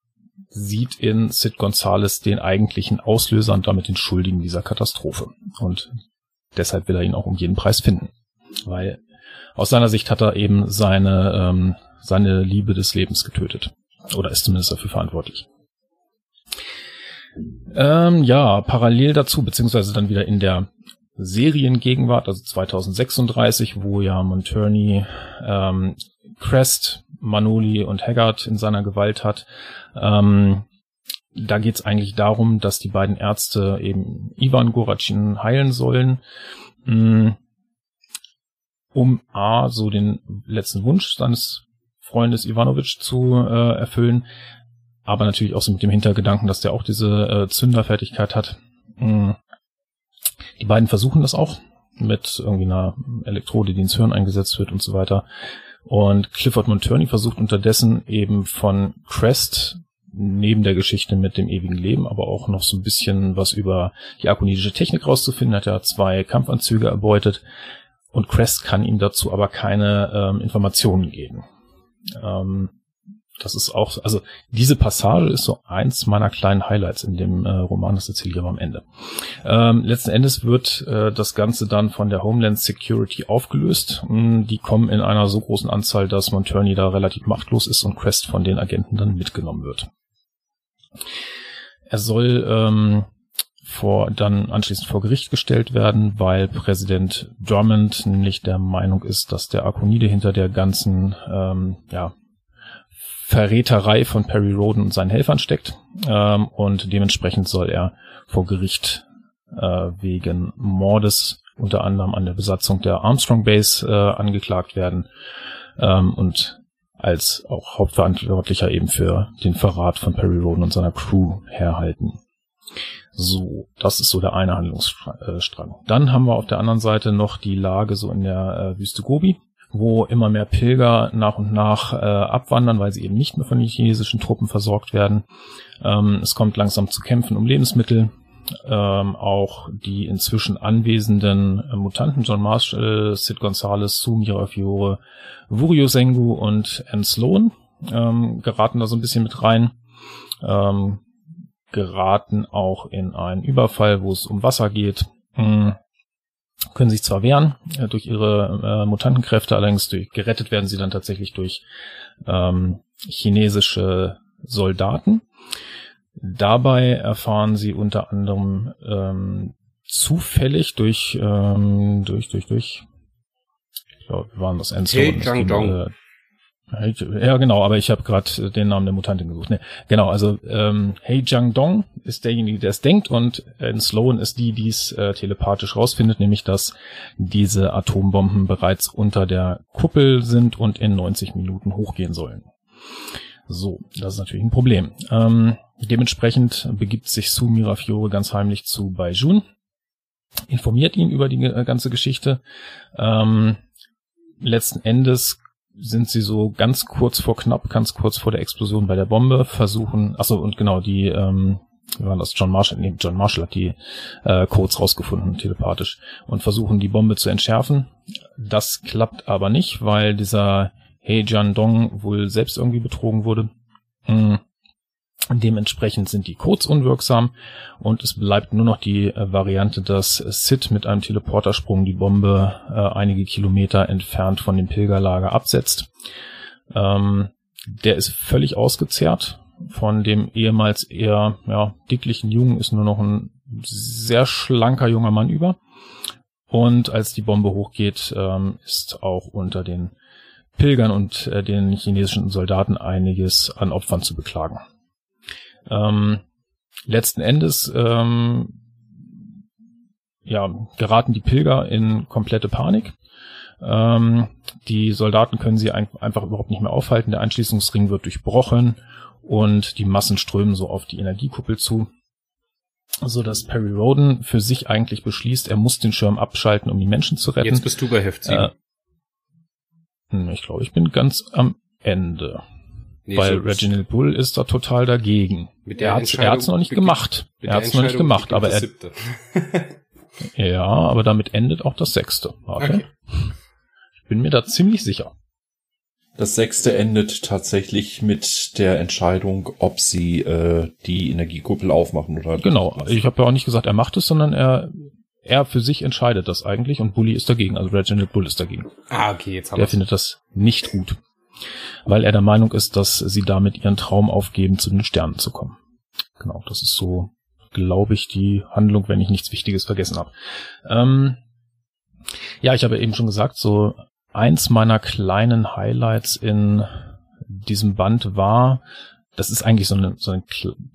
sieht in Sid Gonzales den eigentlichen Auslöser und damit den Schuldigen dieser Katastrophe. Und deshalb will er ihn auch um jeden Preis finden. Weil aus seiner Sicht hat er eben seine, ähm, seine Liebe des Lebens getötet. Oder ist zumindest dafür verantwortlich. Ähm, ja, parallel dazu, beziehungsweise dann wieder in der Seriengegenwart, also 2036, wo ja Monturney ähm, Crest, Manoli und Haggard in seiner Gewalt hat. Ähm, da geht es eigentlich darum, dass die beiden Ärzte eben Ivan Goracin heilen sollen. Mh, mm, um A, so den letzten Wunsch seines Freundes Ivanovic zu äh, erfüllen, aber natürlich auch so mit dem Hintergedanken, dass der auch diese äh, Zünderfertigkeit hat. Mhm. Die beiden versuchen das auch mit irgendwie einer Elektrode, die ins Hirn eingesetzt wird und so weiter. Und Clifford Monturney versucht unterdessen eben von Crest neben der Geschichte mit dem ewigen Leben, aber auch noch so ein bisschen was über die akonidische Technik rauszufinden. Hat ja zwei Kampfanzüge erbeutet und Crest kann ihm dazu aber keine ähm, Informationen geben. Ähm, das ist auch, also diese Passage ist so eins meiner kleinen Highlights in dem äh, Roman, das erzähle ich aber am Ende. Ähm, letzten Endes wird äh, das Ganze dann von der Homeland Security aufgelöst. Mm, die kommen in einer so großen Anzahl, dass Monturney da relativ machtlos ist und Crest von den Agenten dann mitgenommen wird. Er soll ähm, vor, dann anschließend vor Gericht gestellt werden, weil Präsident Drummond nämlich der Meinung ist, dass der Akonide hinter der ganzen ähm, ja, Verräterei von Perry Roden und seinen Helfern steckt. Ähm, und dementsprechend soll er vor Gericht äh, wegen Mordes unter anderem an der Besatzung der Armstrong Base äh, angeklagt werden ähm, und als auch Hauptverantwortlicher eben für den Verrat von Perry Roden und seiner Crew herhalten. So, das ist so der eine Handlungsstrang. Dann haben wir auf der anderen Seite noch die Lage so in der äh, Wüste Gobi, wo immer mehr Pilger nach und nach äh, abwandern, weil sie eben nicht mehr von den chinesischen Truppen versorgt werden. Ähm, es kommt langsam zu Kämpfen um Lebensmittel. Ähm, auch die inzwischen anwesenden äh, Mutanten John Marshall, Sid Gonzalez, Sumira Fiore, Wurio Sengu und Anne Sloan ähm, geraten da so ein bisschen mit rein. Ähm, geraten auch in einen Überfall, wo es um Wasser geht. Hm. Können sich zwar wehren äh, durch ihre äh, Mutantenkräfte, allerdings durch, gerettet werden sie dann tatsächlich durch ähm, chinesische Soldaten. Dabei erfahren sie unter anderem ähm, zufällig durch ähm, durch durch durch ich glaube, wir waren das Endzone. Hey, ja, genau, aber ich habe gerade den Namen der Mutantin gesucht. Nee, genau, also ähm, Hei Jiang Dong ist derjenige, der es denkt und in Sloan ist die, die es äh, telepathisch rausfindet, nämlich dass diese Atombomben bereits unter der Kuppel sind und in 90 Minuten hochgehen sollen. So, das ist natürlich ein Problem. Ähm, dementsprechend begibt sich Su Mirafiore ganz heimlich zu Baijun, informiert ihn über die äh, ganze Geschichte. Ähm, letzten Endes sind sie so ganz kurz vor knapp, ganz kurz vor der Explosion bei der Bombe, versuchen, achso, und genau, die, ähm, wie war das, John Marshall, nee, John Marshall hat die äh, Codes rausgefunden, telepathisch, und versuchen die Bombe zu entschärfen. Das klappt aber nicht, weil dieser Hei Jian Dong wohl selbst irgendwie betrogen wurde. Mhm. Dementsprechend sind die Codes unwirksam und es bleibt nur noch die äh, Variante, dass Sid mit einem Teleportersprung die Bombe äh, einige Kilometer entfernt von dem Pilgerlager absetzt. Ähm, der ist völlig ausgezehrt. Von dem ehemals eher ja, dicklichen Jungen ist nur noch ein sehr schlanker junger Mann über. Und als die Bombe hochgeht, ähm, ist auch unter den Pilgern und äh, den chinesischen Soldaten einiges an Opfern zu beklagen. Ähm, letzten Endes ähm, ja, geraten die Pilger in komplette Panik. Ähm, die Soldaten können sie ein einfach überhaupt nicht mehr aufhalten. Der Einschließungsring wird durchbrochen und die Massen strömen so auf die Energiekuppel zu, so dass Perry Roden für sich eigentlich beschließt, er muss den Schirm abschalten, um die Menschen zu retten. Jetzt bist du bei Heft 7. Äh, hm, ich glaube, ich bin ganz am Ende. Nee, Weil so Reginald Bull ist da total dagegen. Mit der er hat es noch nicht gemacht. Er hat es noch nicht gemacht, aber er. ja, aber damit endet auch das sechste. Warte. Okay. Ich bin mir da ziemlich sicher. Das sechste endet tatsächlich mit der Entscheidung, ob sie äh, die Energiekuppel aufmachen oder Genau, ich habe ja auch nicht gesagt, er macht es, sondern er er für sich entscheidet das eigentlich und Bully ist dagegen, also Reginald Bull ist dagegen. Ah, okay, jetzt haben wir. Er findet das nicht gut weil er der Meinung ist, dass sie damit ihren Traum aufgeben, zu den Sternen zu kommen. Genau, das ist so, glaube ich, die Handlung, wenn ich nichts Wichtiges vergessen habe. Ähm, ja, ich habe eben schon gesagt, so eins meiner kleinen Highlights in diesem Band war, das ist eigentlich so eine, so eine,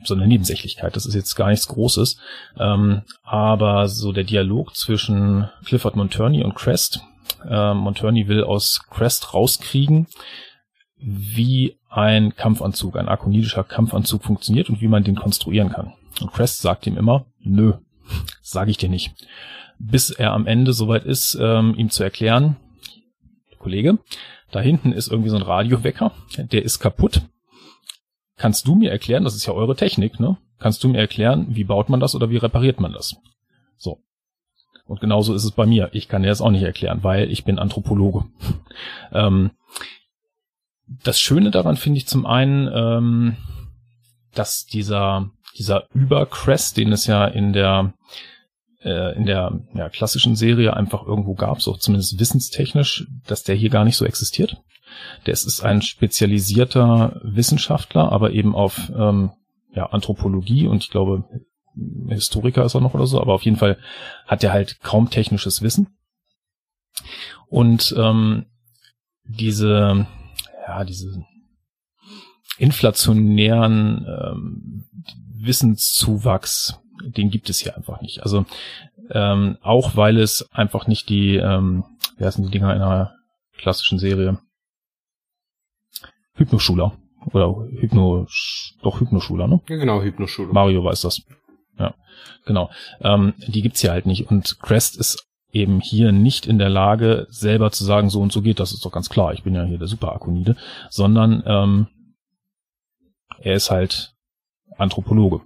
so eine Nebensächlichkeit, das ist jetzt gar nichts Großes, ähm, aber so der Dialog zwischen Clifford Monturney und Crest. Äh, Monturney will aus Crest rauskriegen, wie ein Kampfanzug, ein akonidischer Kampfanzug funktioniert und wie man den konstruieren kann. Und Crest sagt ihm immer, nö, sage ich dir nicht. Bis er am Ende soweit ist, ähm, ihm zu erklären, Kollege, da hinten ist irgendwie so ein Radiowecker, der ist kaputt. Kannst du mir erklären, das ist ja eure Technik, ne? Kannst du mir erklären, wie baut man das oder wie repariert man das? So. Und genauso ist es bei mir. Ich kann dir das auch nicht erklären, weil ich bin Anthropologe. ähm, das Schöne daran finde ich zum einen, ähm, dass dieser, dieser Übercrest, den es ja in der, äh, in der ja, klassischen Serie einfach irgendwo gab, so zumindest wissenstechnisch, dass der hier gar nicht so existiert. Der ist ein spezialisierter Wissenschaftler, aber eben auf ähm, ja, Anthropologie und ich glaube, Historiker ist er noch oder so, aber auf jeden Fall hat er halt kaum technisches Wissen. Und ähm, diese, ja, diese inflationären ähm, Wissenszuwachs, den gibt es hier einfach nicht. Also ähm, auch weil es einfach nicht die, ähm, wie heißen die Dinger in einer klassischen Serie? Hypnoschuler. Oder Hypno, doch Hypnoschuler, ne? Ja, genau, Hypnoschuler. Mario weiß das. Ja, genau. Ähm, die gibt's hier halt nicht. Und Crest ist eben hier nicht in der Lage, selber zu sagen, so und so geht das, ist doch ganz klar, ich bin ja hier der Superakonide, sondern ähm, er ist halt Anthropologe.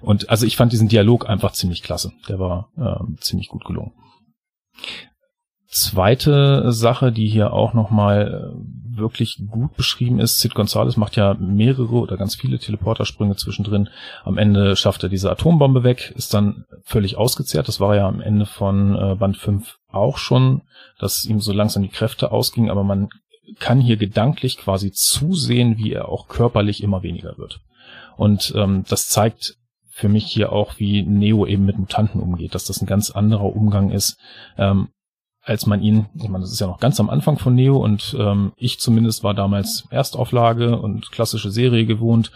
Und also ich fand diesen Dialog einfach ziemlich klasse. Der war ähm, ziemlich gut gelungen. Zweite Sache, die hier auch nochmal äh, wirklich gut beschrieben ist, Sid Gonzalez macht ja mehrere oder ganz viele Teleportersprünge zwischendrin. Am Ende schafft er diese Atombombe weg, ist dann völlig ausgezehrt. Das war ja am Ende von äh, Band 5 auch schon, dass ihm so langsam die Kräfte ausgingen, aber man kann hier gedanklich quasi zusehen, wie er auch körperlich immer weniger wird. Und ähm, das zeigt für mich hier auch, wie Neo eben mit Mutanten umgeht, dass das ein ganz anderer Umgang ist, ähm, als man ihn, ich meine, das ist ja noch ganz am Anfang von Neo und ähm, ich zumindest war damals Erstauflage und klassische Serie gewohnt.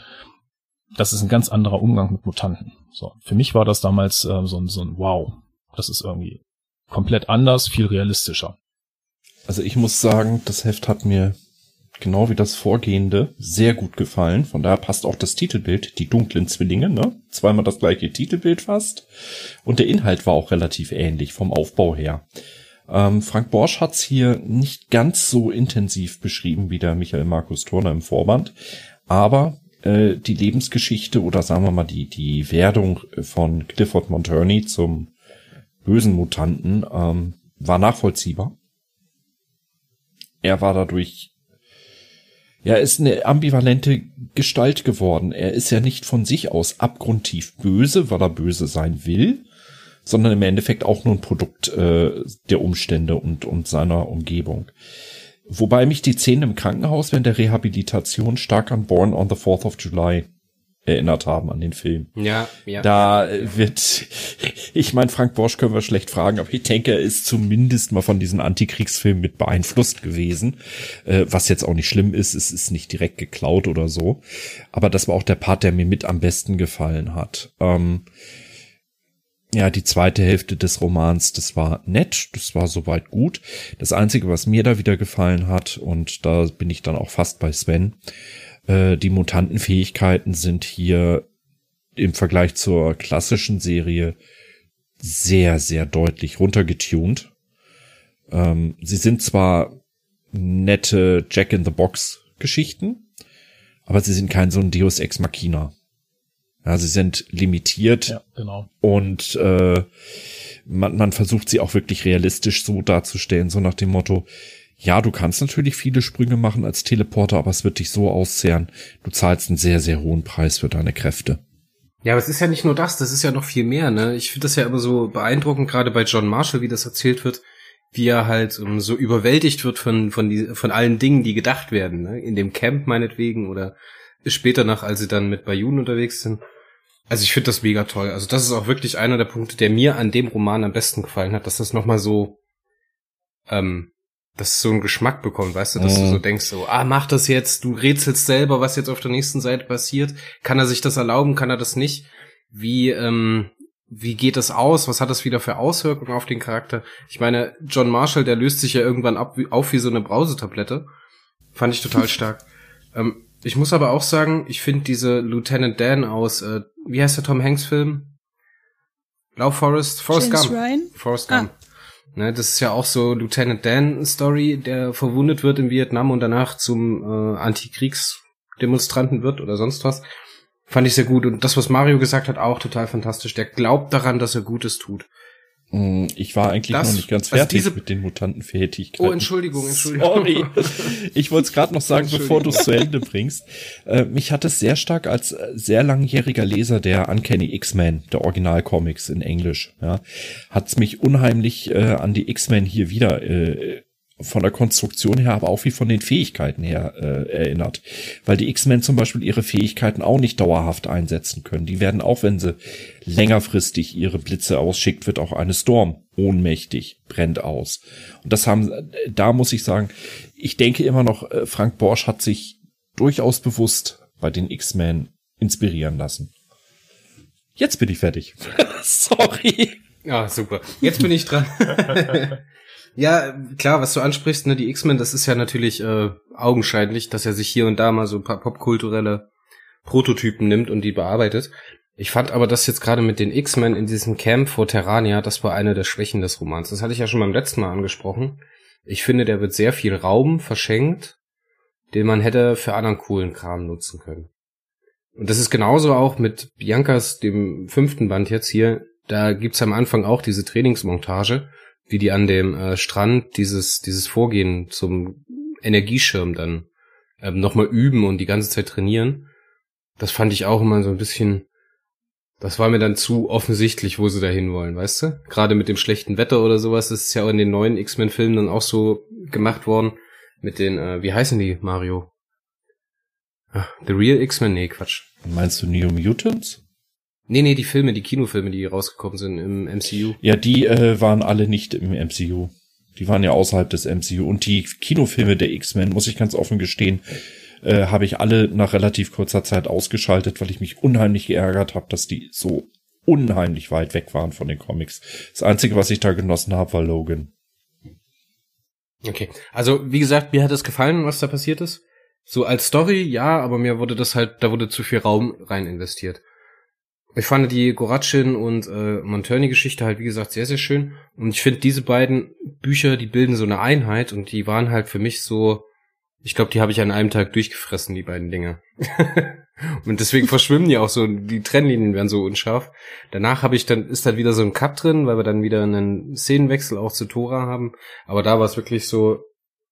Das ist ein ganz anderer Umgang mit Mutanten. So, für mich war das damals äh, so, ein, so ein Wow. Das ist irgendwie komplett anders, viel realistischer. Also ich muss sagen, das Heft hat mir genau wie das Vorgehende sehr gut gefallen. Von daher passt auch das Titelbild, die dunklen Zwillinge, ne? Zweimal das gleiche Titelbild fast. Und der Inhalt war auch relativ ähnlich vom Aufbau her. Ähm, Frank Borsch hat's hier nicht ganz so intensiv beschrieben wie der Michael Markus Turner im Vorband, aber äh, die Lebensgeschichte oder sagen wir mal die, die Werdung von Clifford Monturney zum bösen Mutanten ähm, war nachvollziehbar. Er war dadurch, ja, ist eine ambivalente Gestalt geworden. Er ist ja nicht von sich aus abgrundtief böse, weil er böse sein will, sondern im Endeffekt auch nur ein Produkt äh, der Umstände und, und seiner Umgebung. Wobei mich die Szenen im Krankenhaus während der Rehabilitation stark an Born on the 4th of July erinnert haben an den Film. Ja, ja. Da wird, ich meine, Frank Borsch können wir schlecht fragen, aber ich denke, er ist zumindest mal von diesen Antikriegsfilmen mit beeinflusst gewesen, äh, was jetzt auch nicht schlimm ist, es ist nicht direkt geklaut oder so, aber das war auch der Part, der mir mit am besten gefallen hat. Ähm, ja, die zweite Hälfte des Romans, das war nett, das war soweit gut. Das Einzige, was mir da wieder gefallen hat, und da bin ich dann auch fast bei Sven, äh, die Mutantenfähigkeiten sind hier im Vergleich zur klassischen Serie sehr, sehr deutlich runtergetunt. Ähm, sie sind zwar nette Jack-in-the-Box-Geschichten, aber sie sind kein so ein Deus Ex Machina. Ja, sie sind limitiert Ja, genau. und äh, man, man versucht sie auch wirklich realistisch so darzustellen, so nach dem Motto, ja, du kannst natürlich viele Sprünge machen als Teleporter, aber es wird dich so auszehren, du zahlst einen sehr, sehr hohen Preis für deine Kräfte. Ja, aber es ist ja nicht nur das, das ist ja noch viel mehr, ne? Ich finde das ja immer so beeindruckend, gerade bei John Marshall, wie das erzählt wird, wie er halt um, so überwältigt wird von, von, die, von allen Dingen, die gedacht werden, ne? In dem Camp meinetwegen oder später noch, als sie dann mit Bayun unterwegs sind. Also ich finde das mega toll. Also das ist auch wirklich einer der Punkte, der mir an dem Roman am besten gefallen hat, dass das nochmal so, ähm, dass es so einen Geschmack bekommt, weißt du, dass du Mhm. so denkst, so, ah, mach das jetzt, du rätselst selber, was jetzt auf der nächsten Seite passiert. Kann er sich das erlauben, kann er das nicht? Wie, ähm, wie geht das aus? Was hat das wieder für Auswirkungen auf den Charakter? Ich meine, John Marshall, der löst sich ja irgendwann ab, wie, auf wie so eine Brausetablette. Fand ich total stark. Ähm, ich muss aber auch sagen, ich finde diese Lieutenant Dan aus, äh, wie heißt der Tom Hanks Film? Lauf Forest, Forrest James Gump. Ryan? Forrest Ah. Gump. Ne, das ist ja auch so Lieutenant Dan Story, der verwundet wird in Vietnam und danach zum äh, Antikriegsdemonstranten wird oder sonst was. Fand ich sehr gut. Und das, was Mario gesagt hat, auch total fantastisch. Der glaubt daran, dass er Gutes tut. Mm, Ich war eigentlich Das- noch nicht ganz also fertig diese- mit den Mutantenfähigkeiten. Oh, Entschuldigung, Entschuldigung. Sorry. Ich wollte es gerade noch sagen, bevor du es zu. Ende bringst. Äh, mich hat es sehr stark als äh, sehr langjähriger Leser der Uncanny X-Men, der Originalcomics in Englisch, ja, hat es mich unheimlich äh, an die X-Men hier wieder äh, von der Konstruktion her, aber auch wie von den Fähigkeiten her äh, erinnert. Weil die X-Men zum Beispiel ihre Fähigkeiten auch nicht dauerhaft einsetzen können. Die werden auch, wenn sie längerfristig ihre Blitze ausschickt, wird auch eine Storm ohnmächtig, brennt aus. Und das haben, da muss ich sagen, ich denke immer noch, äh, Frank Borsch hat sich durchaus bewusst bei den X-Men inspirieren lassen. Jetzt bin ich fertig. Sorry. Ja, super. Jetzt bin ich dran. ja, klar, was du ansprichst, ne, die X-Men, das ist ja natürlich äh, augenscheinlich, dass er sich hier und da mal so ein paar popkulturelle Prototypen nimmt und die bearbeitet. Ich fand aber das jetzt gerade mit den X-Men in diesem Camp vor Terrania, das war eine der Schwächen des Romans. Das hatte ich ja schon beim letzten Mal angesprochen. Ich finde, der wird sehr viel Raum verschenkt, den man hätte für anderen coolen Kram nutzen können. Und das ist genauso auch mit Biancas, dem fünften Band jetzt hier. Da gibt's am Anfang auch diese Trainingsmontage, wie die an dem äh, Strand dieses, dieses Vorgehen zum Energieschirm dann ähm, nochmal üben und die ganze Zeit trainieren. Das fand ich auch immer so ein bisschen, das war mir dann zu offensichtlich, wo sie da hinwollen, weißt du? Gerade mit dem schlechten Wetter oder sowas, das ist ja auch in den neuen X-Men-Filmen dann auch so gemacht worden. Mit den, äh, wie heißen die, Mario? Ah, The Real X-Men? Nee, Quatsch. Meinst du Neo Mutants? Nee, nee, die Filme, die Kinofilme, die rausgekommen sind im MCU. Ja, die äh, waren alle nicht im MCU. Die waren ja außerhalb des MCU. Und die Kinofilme der X-Men, muss ich ganz offen gestehen, äh, habe ich alle nach relativ kurzer Zeit ausgeschaltet, weil ich mich unheimlich geärgert habe, dass die so unheimlich weit weg waren von den Comics. Das Einzige, was ich da genossen habe, war Logan. Okay. Also, wie gesagt, mir hat es gefallen, was da passiert ist. So als Story, ja, aber mir wurde das halt, da wurde zu viel Raum rein investiert. Ich fand die Goratschin und äh, Monturney-Geschichte halt, wie gesagt, sehr, sehr schön. Und ich finde, diese beiden Bücher, die bilden so eine Einheit und die waren halt für mich so, ich glaube, die habe ich an einem Tag durchgefressen, die beiden Dinge. und deswegen verschwimmen die auch so, die Trennlinien werden so unscharf. Danach habe ich dann, ist dann wieder so ein Cut drin, weil wir dann wieder einen Szenenwechsel auch zu Tora haben. Aber da war es wirklich so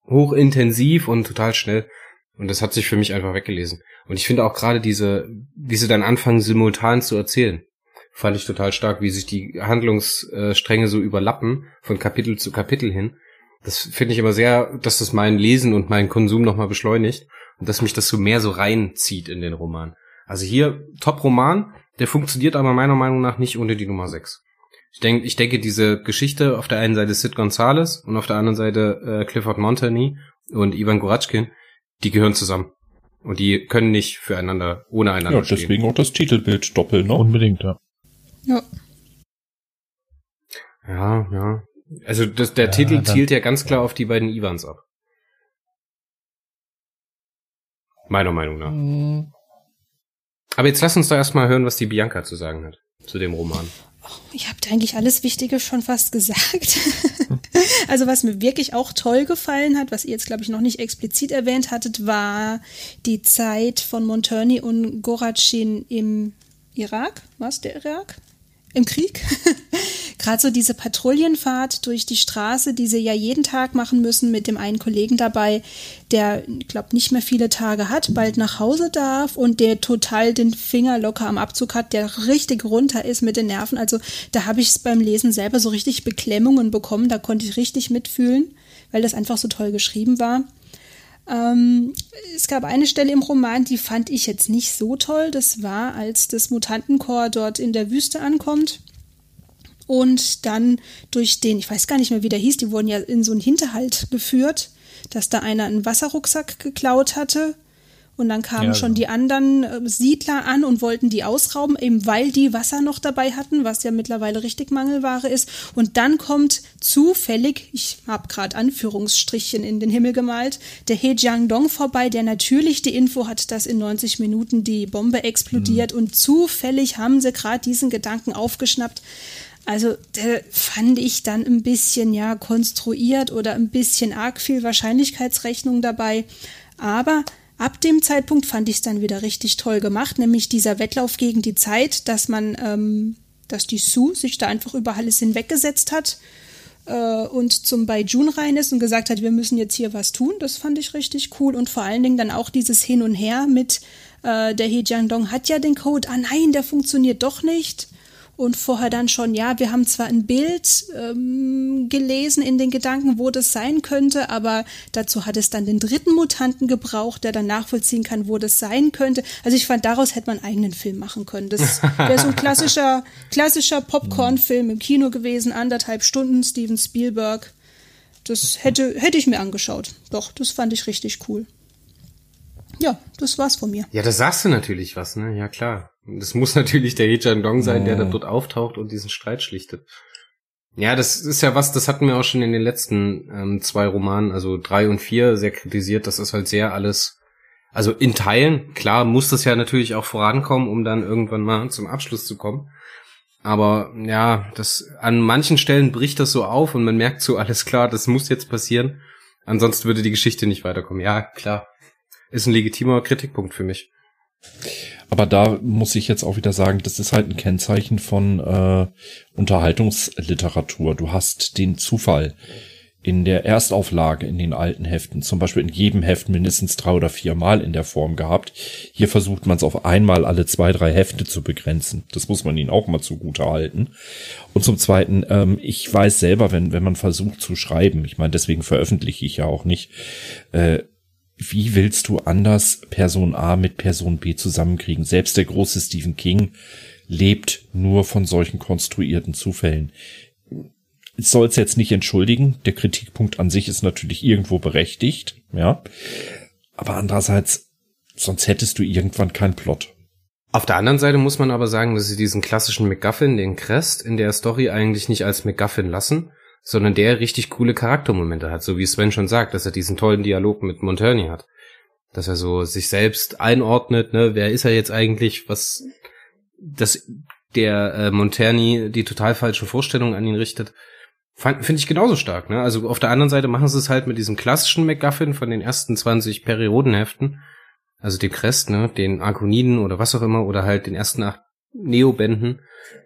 hochintensiv und total schnell. Und das hat sich für mich einfach weggelesen. Und ich finde auch gerade diese, wie sie dann anfangen, simultan zu erzählen, fand ich total stark, wie sich die Handlungsstränge so überlappen von Kapitel zu Kapitel hin. Das finde ich immer sehr, dass das mein Lesen und meinen Konsum nochmal beschleunigt und dass mich das so mehr so reinzieht in den Roman. Also hier Top-Roman, der funktioniert aber meiner Meinung nach nicht ohne die Nummer 6. Ich denke, ich denke, diese Geschichte auf der einen Seite Sid Gonzales und auf der anderen Seite äh, Clifford Montagny und Ivan Goratschkin, die gehören zusammen. Und die können nicht füreinander, ohne einander Ja, deswegen stehen. auch das Titelbild doppelt, ne? Unbedingt, ja. Ja. Ja, ja. Also das, der Ja, Titel zielt ja ganz klar auf die beiden Ivans ab. Meiner Meinung nach. Hm, Aber jetzt lass uns doch erstmal hören, was die Bianca zu sagen hat zu dem Roman. Ich habe eigentlich alles Wichtige schon fast gesagt. also was mir wirklich auch toll gefallen hat, was ihr jetzt glaube ich noch nicht explizit erwähnt hattet, war die Zeit von Monturney und Goratschin im Irak. Was der Irak? Im Krieg? Gerade so diese Patrouillenfahrt durch die Straße, die sie ja jeden Tag machen müssen mit dem einen Kollegen dabei, der, glaube nicht mehr viele Tage hat, bald nach Hause darf und der total den Finger locker am Abzug hat, der richtig runter ist mit den Nerven. Also da habe ich es beim Lesen selber so richtig Beklemmungen bekommen. Da konnte ich richtig mitfühlen, weil das einfach so toll geschrieben war. Ähm, es gab eine Stelle im Roman, die fand ich jetzt nicht so toll. Das war, als das Mutantenchor dort in der Wüste ankommt und dann durch den, ich weiß gar nicht mehr, wie der hieß, die wurden ja in so einen Hinterhalt geführt, dass da einer einen Wasserrucksack geklaut hatte. Und dann kamen Ja, schon die anderen äh, Siedler an und wollten die ausrauben, eben weil die Wasser noch dabei hatten, was ja mittlerweile richtig Mangelware ist. Und dann kommt zufällig, ich habe gerade Anführungsstrichchen in den Himmel gemalt, der He Jiangdong vorbei, der natürlich die Info hat, dass in 90 Minuten die Bombe explodiert. Und zufällig haben sie gerade diesen Gedanken aufgeschnappt. Also, der fand ich dann ein bisschen, ja, konstruiert oder ein bisschen arg viel Wahrscheinlichkeitsrechnung dabei. Aber ab dem Zeitpunkt fand ich es dann wieder richtig toll gemacht, nämlich dieser Wettlauf gegen die Zeit, dass man, ähm, dass die Sue sich da einfach über alles hinweggesetzt hat äh, und zum Baijun rein ist und gesagt hat, wir müssen jetzt hier was tun. Das fand ich richtig cool und vor allen Dingen dann auch dieses Hin und Her mit äh, der He Jiangdong hat ja den Code, ah nein, der funktioniert doch nicht. Und vorher dann schon, ja, wir haben zwar ein Bild ähm, gelesen in den Gedanken, wo das sein könnte, aber dazu hat es dann den dritten Mutanten gebraucht, der dann nachvollziehen kann, wo das sein könnte. Also ich fand, daraus hätte man einen eigenen Film machen können. Das wäre so ein klassischer, klassischer Popcorn-Film im Kino gewesen, anderthalb Stunden, Steven Spielberg. Das hätte, hätte ich mir angeschaut. Doch, das fand ich richtig cool. Ja, das war's von mir. Ja, da sagst du natürlich was, ne? Ja, klar. Und Das muss natürlich der He Dong sein, der dann dort auftaucht und diesen Streit schlichtet. Ja, das ist ja was, das hatten wir auch schon in den letzten ähm, zwei Romanen, also drei und vier, sehr kritisiert. Das ist halt sehr alles, also in Teilen, klar, muss das ja natürlich auch vorankommen, um dann irgendwann mal zum Abschluss zu kommen. Aber ja, das an manchen Stellen bricht das so auf und man merkt so, alles klar, das muss jetzt passieren. Ansonsten würde die Geschichte nicht weiterkommen. Ja, klar. Ist ein legitimer Kritikpunkt für mich. Aber da muss ich jetzt auch wieder sagen, das ist halt ein Kennzeichen von äh, Unterhaltungsliteratur. Du hast den Zufall in der Erstauflage in den alten Heften, zum Beispiel in jedem Heft mindestens drei oder vier Mal in der Form gehabt. Hier versucht man es auf einmal alle zwei, drei Hefte zu begrenzen. Das muss man ihnen auch mal zugute halten. Und zum Zweiten, ähm, ich weiß selber, wenn, wenn man versucht zu schreiben, ich meine, deswegen veröffentliche ich ja auch nicht, äh, wie willst du anders Person A mit Person B zusammenkriegen? Selbst der große Stephen King lebt nur von solchen konstruierten Zufällen. Soll es jetzt nicht entschuldigen. Der Kritikpunkt an sich ist natürlich irgendwo berechtigt, ja. Aber andererseits, sonst hättest du irgendwann keinen Plot. Auf der anderen Seite muss man aber sagen, dass sie diesen klassischen MacGuffin, den Crest, in der Story eigentlich nicht als MacGuffin lassen, sondern der richtig coole Charaktermomente hat, so wie Sven schon sagt, dass er diesen tollen Dialog mit Monturney hat. Dass er so sich selbst einordnet, ne, wer ist er jetzt eigentlich, was, dass der äh, Monturney die total falsche Vorstellung an ihn richtet. Finde ich genauso stark, ne? Also auf der anderen Seite machen sie es halt mit diesem klassischen MacGuffin von den ersten 20 Periodenheften. Also dem Crest, ne? Den Arkoniden oder was auch immer, oder halt den ersten acht Neo-Bänden.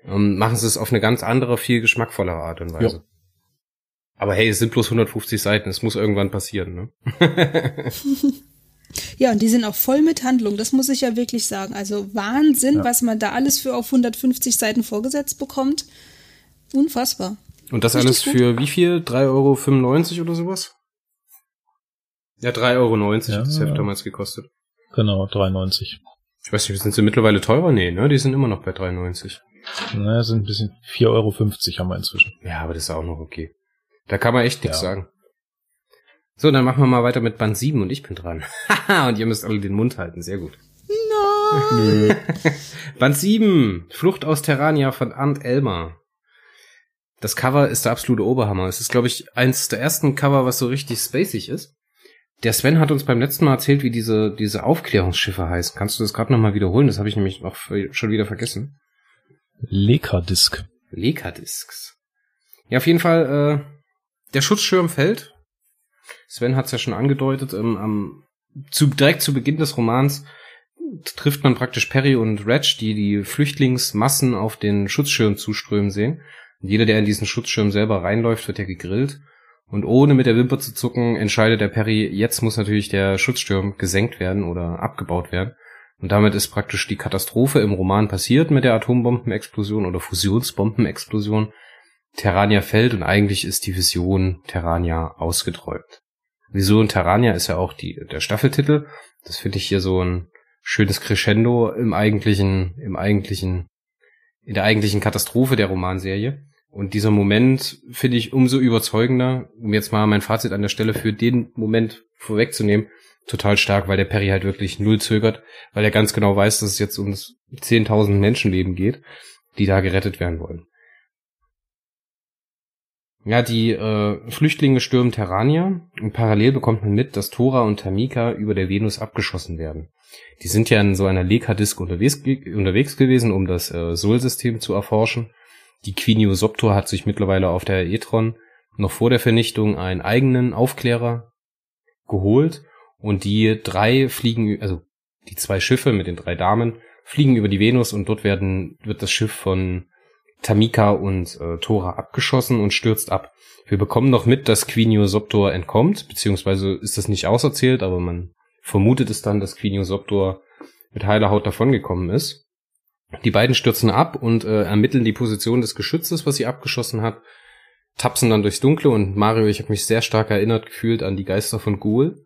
Ähm, machen sie es auf eine ganz andere, viel geschmackvollere Art und Weise. Ja. Aber hey, es sind bloß 150 Seiten, es muss irgendwann passieren, ne? ja, und die sind auch voll mit Handlung, das muss ich ja wirklich sagen. Also Wahnsinn, ja. was man da alles für auf 150 Seiten vorgesetzt bekommt. Unfassbar. Und das Richtig alles gut. für wie viel? 3,95 Euro oder sowas? Ja, 3,90 Euro ja, hat das Heft damals gekostet. Genau, 3,90. Ich weiß nicht, sind sie mittlerweile teurer? Nee, ne? Die sind immer noch bei 3,90. Naja, sind ein bisschen 4,50 Euro haben wir inzwischen. Ja, aber das ist auch noch okay. Da kann man echt nichts ja. sagen. So, dann machen wir mal weiter mit Band 7 und ich bin dran. Haha, und ihr müsst alle den Mund halten, sehr gut. Nein! Band 7, Flucht aus Terrania von Arndt Elmer. Das Cover ist der absolute Oberhammer. Es ist, glaube ich, eins der ersten Cover, was so richtig spacig ist. Der Sven hat uns beim letzten Mal erzählt, wie diese, diese Aufklärungsschiffe heißen. Kannst du das gerade nochmal wiederholen? Das habe ich nämlich auch schon wieder vergessen. Lekadisk. Lekadisks. Ja, auf jeden Fall, äh, der Schutzschirm fällt. Sven hat es ja schon angedeutet. Ähm, am, zu, direkt zu Beginn des Romans trifft man praktisch Perry und Reg, die die Flüchtlingsmassen auf den Schutzschirm zuströmen sehen. Und jeder, der in diesen Schutzschirm selber reinläuft, wird ja gegrillt. Und ohne mit der Wimper zu zucken, entscheidet der Perry, jetzt muss natürlich der Schutzschirm gesenkt werden oder abgebaut werden. Und damit ist praktisch die Katastrophe im Roman passiert mit der Atombombenexplosion oder Fusionsbombenexplosion. Terrania fällt und eigentlich ist die Vision Terrania ausgeträumt. Vision Terrania ist ja auch die, der Staffeltitel. Das finde ich hier so ein schönes Crescendo im eigentlichen, im eigentlichen, in der eigentlichen Katastrophe der Romanserie. Und dieser Moment finde ich umso überzeugender, um jetzt mal mein Fazit an der Stelle für den Moment vorwegzunehmen, total stark, weil der Perry halt wirklich null zögert, weil er ganz genau weiß, dass es jetzt um 10.000 Menschenleben geht, die da gerettet werden wollen. Ja, die äh, Flüchtlinge stürmen Terrania und parallel bekommt man mit, dass Thora und Tamika über der Venus abgeschossen werden. Die sind ja in so einer Lekadisk unterwegs, unterwegs gewesen, um das äh, Sol-System zu erforschen. Die Quiniosoptor hat sich mittlerweile auf der Etron noch vor der Vernichtung einen eigenen Aufklärer geholt und die drei fliegen, also die zwei Schiffe mit den drei Damen fliegen über die Venus und dort werden, wird das Schiff von Tamika und äh, Tora abgeschossen und stürzt ab. Wir bekommen noch mit, dass Quinio Soptor entkommt, beziehungsweise ist das nicht auserzählt, aber man vermutet es dann, dass Quinio Soptor mit heiler Haut davongekommen ist. Die beiden stürzen ab und äh, ermitteln die Position des Geschützes, was sie abgeschossen hat, tapsen dann durchs Dunkle und Mario, ich habe mich sehr stark erinnert gefühlt an die Geister von Ghoul,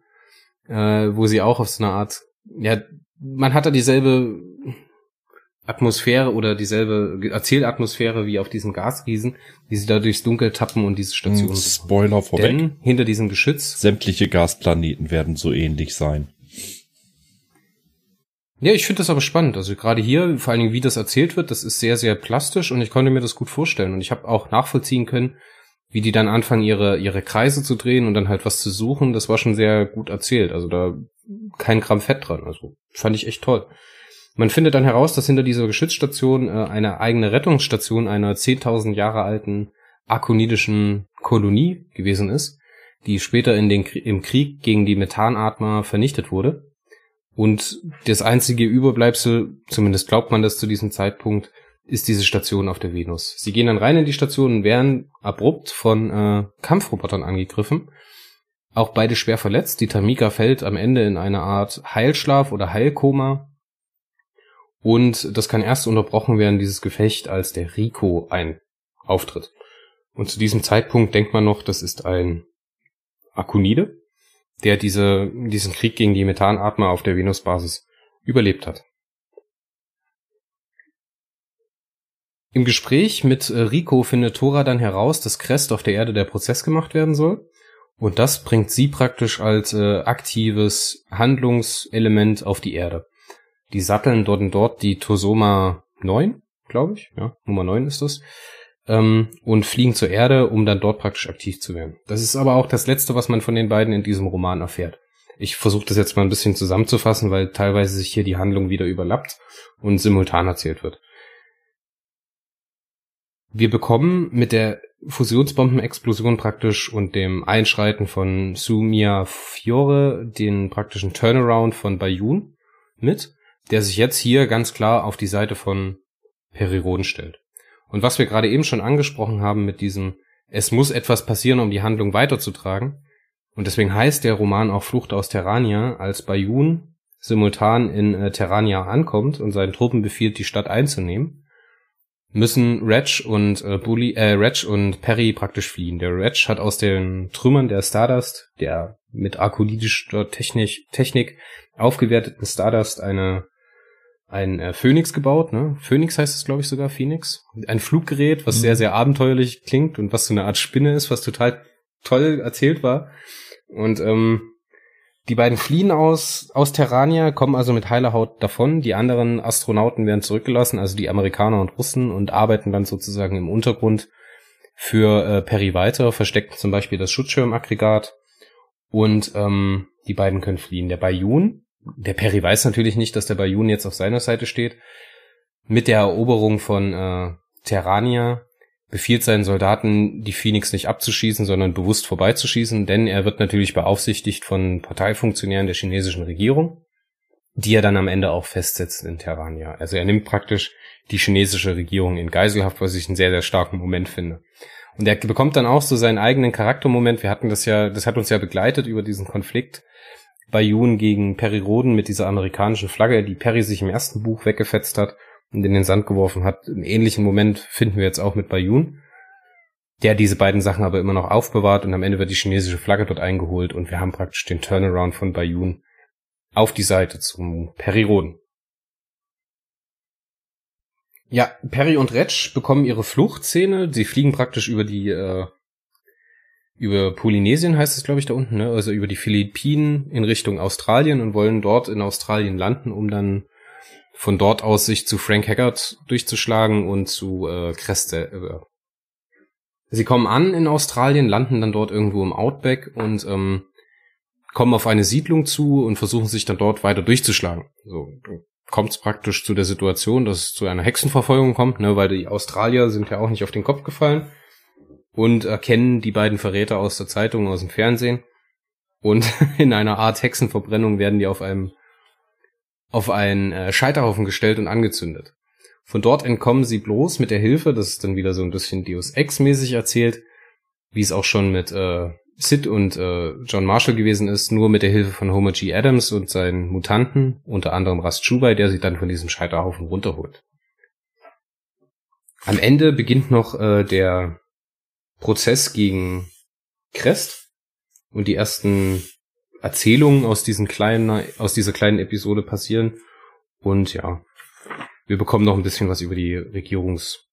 äh, wo sie auch auf so eine Art, ja, man hat da dieselbe Atmosphäre oder dieselbe Erzählatmosphäre wie auf diesem Gasriesen, wie sie da durchs Dunkel tappen und diese Station. Hm, Spoiler vorweg. Denn hinter diesem Geschütz. Sämtliche Gasplaneten werden so ähnlich sein. Ja, ich finde das aber spannend. Also gerade hier, vor allen Dingen, wie das erzählt wird, das ist sehr, sehr plastisch und ich konnte mir das gut vorstellen. Und ich habe auch nachvollziehen können, wie die dann anfangen, ihre, ihre Kreise zu drehen und dann halt was zu suchen. Das war schon sehr gut erzählt. Also da kein Gramm Fett dran. Also fand ich echt toll. Man findet dann heraus, dass hinter dieser Geschützstation äh, eine eigene Rettungsstation einer 10.000 Jahre alten arkonidischen Kolonie gewesen ist, die später in den, im Krieg gegen die Methanatmer vernichtet wurde. Und das einzige Überbleibsel, zumindest glaubt man das zu diesem Zeitpunkt, ist diese Station auf der Venus. Sie gehen dann rein in die Station und werden abrupt von äh, Kampfrobotern angegriffen. Auch beide schwer verletzt. Die Tamika fällt am Ende in eine Art Heilschlaf oder Heilkoma und das kann erst unterbrochen werden, dieses Gefecht, als der Rico ein auftritt. Und zu diesem Zeitpunkt denkt man noch, das ist ein Akonide, der diese, diesen Krieg gegen die Methanatmer auf der Venusbasis überlebt hat. Im Gespräch mit äh, Rico findet Thora dann heraus, dass Crest auf der Erde der Prozess gemacht werden soll. Und das bringt sie praktisch als äh, aktives Handlungselement auf die Erde. Die satteln dort und dort die Tosoma 9, glaube ich. Ja, Nummer 9 ist das. Ähm, und fliegen zur Erde, um dann dort praktisch aktiv zu werden. Das ist aber auch das Letzte, was man von den beiden in diesem Roman erfährt. Ich versuche das jetzt mal ein bisschen zusammenzufassen, weil teilweise sich hier die Handlung wieder überlappt und simultan erzählt wird. wir bekommen mit der Fusionsbombenexplosion praktisch und dem Einschreiten von Sumia Fiore den praktischen Turnaround von Bayun mit, der sich jetzt hier ganz klar auf die Seite von Periron stellt. Und was wir gerade eben schon angesprochen haben mit diesem, es muss etwas passieren, um die Handlung weiterzutragen. Und deswegen heißt der Roman auch Flucht aus Terrania, als Bayun simultan in äh, Terrania ankommt und seinen Truppen befiehlt, die Stadt einzunehmen, müssen Reg und äh, Bully, äh, Reg und Perry praktisch fliehen. Der Reg hat aus den Trümmern der Stardust, der mit arkolidischer Technik, Technik aufgewerteten Stardust eine ein äh, Phoenix gebaut, ne? Phoenix heißt es, glaube ich, sogar, Phoenix. Ein Fluggerät, was mhm. sehr, sehr abenteuerlich klingt und was so eine Art Spinne ist, was total toll erzählt war. Und ähm, die beiden fliehen aus, aus Terrania, kommen also mit heiler Haut davon. Die anderen Astronauten werden zurückgelassen, also die Amerikaner und Russen, und arbeiten dann sozusagen im Untergrund für äh, Perry weiter, verstecken zum Beispiel das Schutzschirmaggregat und ähm, die beiden können fliehen. Der Bayun, der Perry weiß natürlich nicht, dass der Bayun jetzt auf seiner Seite steht. Mit der Eroberung von äh, Terrania befiehlt seinen Soldaten, die Phoenix nicht abzuschießen, sondern bewusst vorbeizuschießen, denn er wird natürlich beaufsichtigt von Parteifunktionären der chinesischen Regierung, die er dann am Ende auch festsetzt in Terrania. Also er nimmt praktisch die chinesische Regierung in Geiselhaft, was ich einen sehr, sehr starken Moment finde. Und er bekommt dann auch so seinen eigenen Charaktermoment. Wir hatten das ja, das hat uns ja begleitet über diesen Konflikt bei Jun gegen Perry Roden mit dieser amerikanischen Flagge, die Perry sich im ersten Buch weggefetzt hat und in den Sand geworfen hat. Einen ähnlichen Moment finden wir jetzt auch mit Bayun, der diese beiden Sachen aber immer noch aufbewahrt und am Ende wird die chinesische Flagge dort eingeholt und wir haben praktisch den Turnaround von Bayun auf die Seite zum Periroden. Ja, Perry und Retsch bekommen ihre Fluchtszene. Sie fliegen praktisch über die, äh, über Polynesien heißt es, glaube ich, da unten, ne? also über die Philippinen in Richtung Australien und wollen dort in Australien landen, um dann von dort aus sich zu Frank Haggard durchzuschlagen und zu äh, Creste. Äh. Sie kommen an in Australien, landen dann dort irgendwo im Outback und ähm, kommen auf eine Siedlung zu und versuchen sich dann dort weiter durchzuschlagen. So kommt es praktisch zu der Situation, dass es zu einer Hexenverfolgung kommt, ne, weil die Australier sind ja auch nicht auf den Kopf gefallen und erkennen die beiden Verräter aus der Zeitung, aus dem Fernsehen und in einer Art Hexenverbrennung werden die auf einem auf einen äh, Scheiterhaufen gestellt und angezündet. Von dort entkommen sie bloß mit der Hilfe, das ist dann wieder so ein bisschen Deus Ex-mäßig erzählt, wie es auch schon mit äh, Sid und äh, John Marshall gewesen ist, nur mit der Hilfe von Homer G. Adams und seinen Mutanten, unter anderem Rast Chubai, der sie dann von diesem Scheiterhaufen runterholt. Am Ende beginnt noch äh, der Prozess gegen Crest und die ersten Erzählungen aus diesen kleinen, aus dieser kleinen Episode passieren. Und ja, wir bekommen noch ein bisschen was über die Regierungs,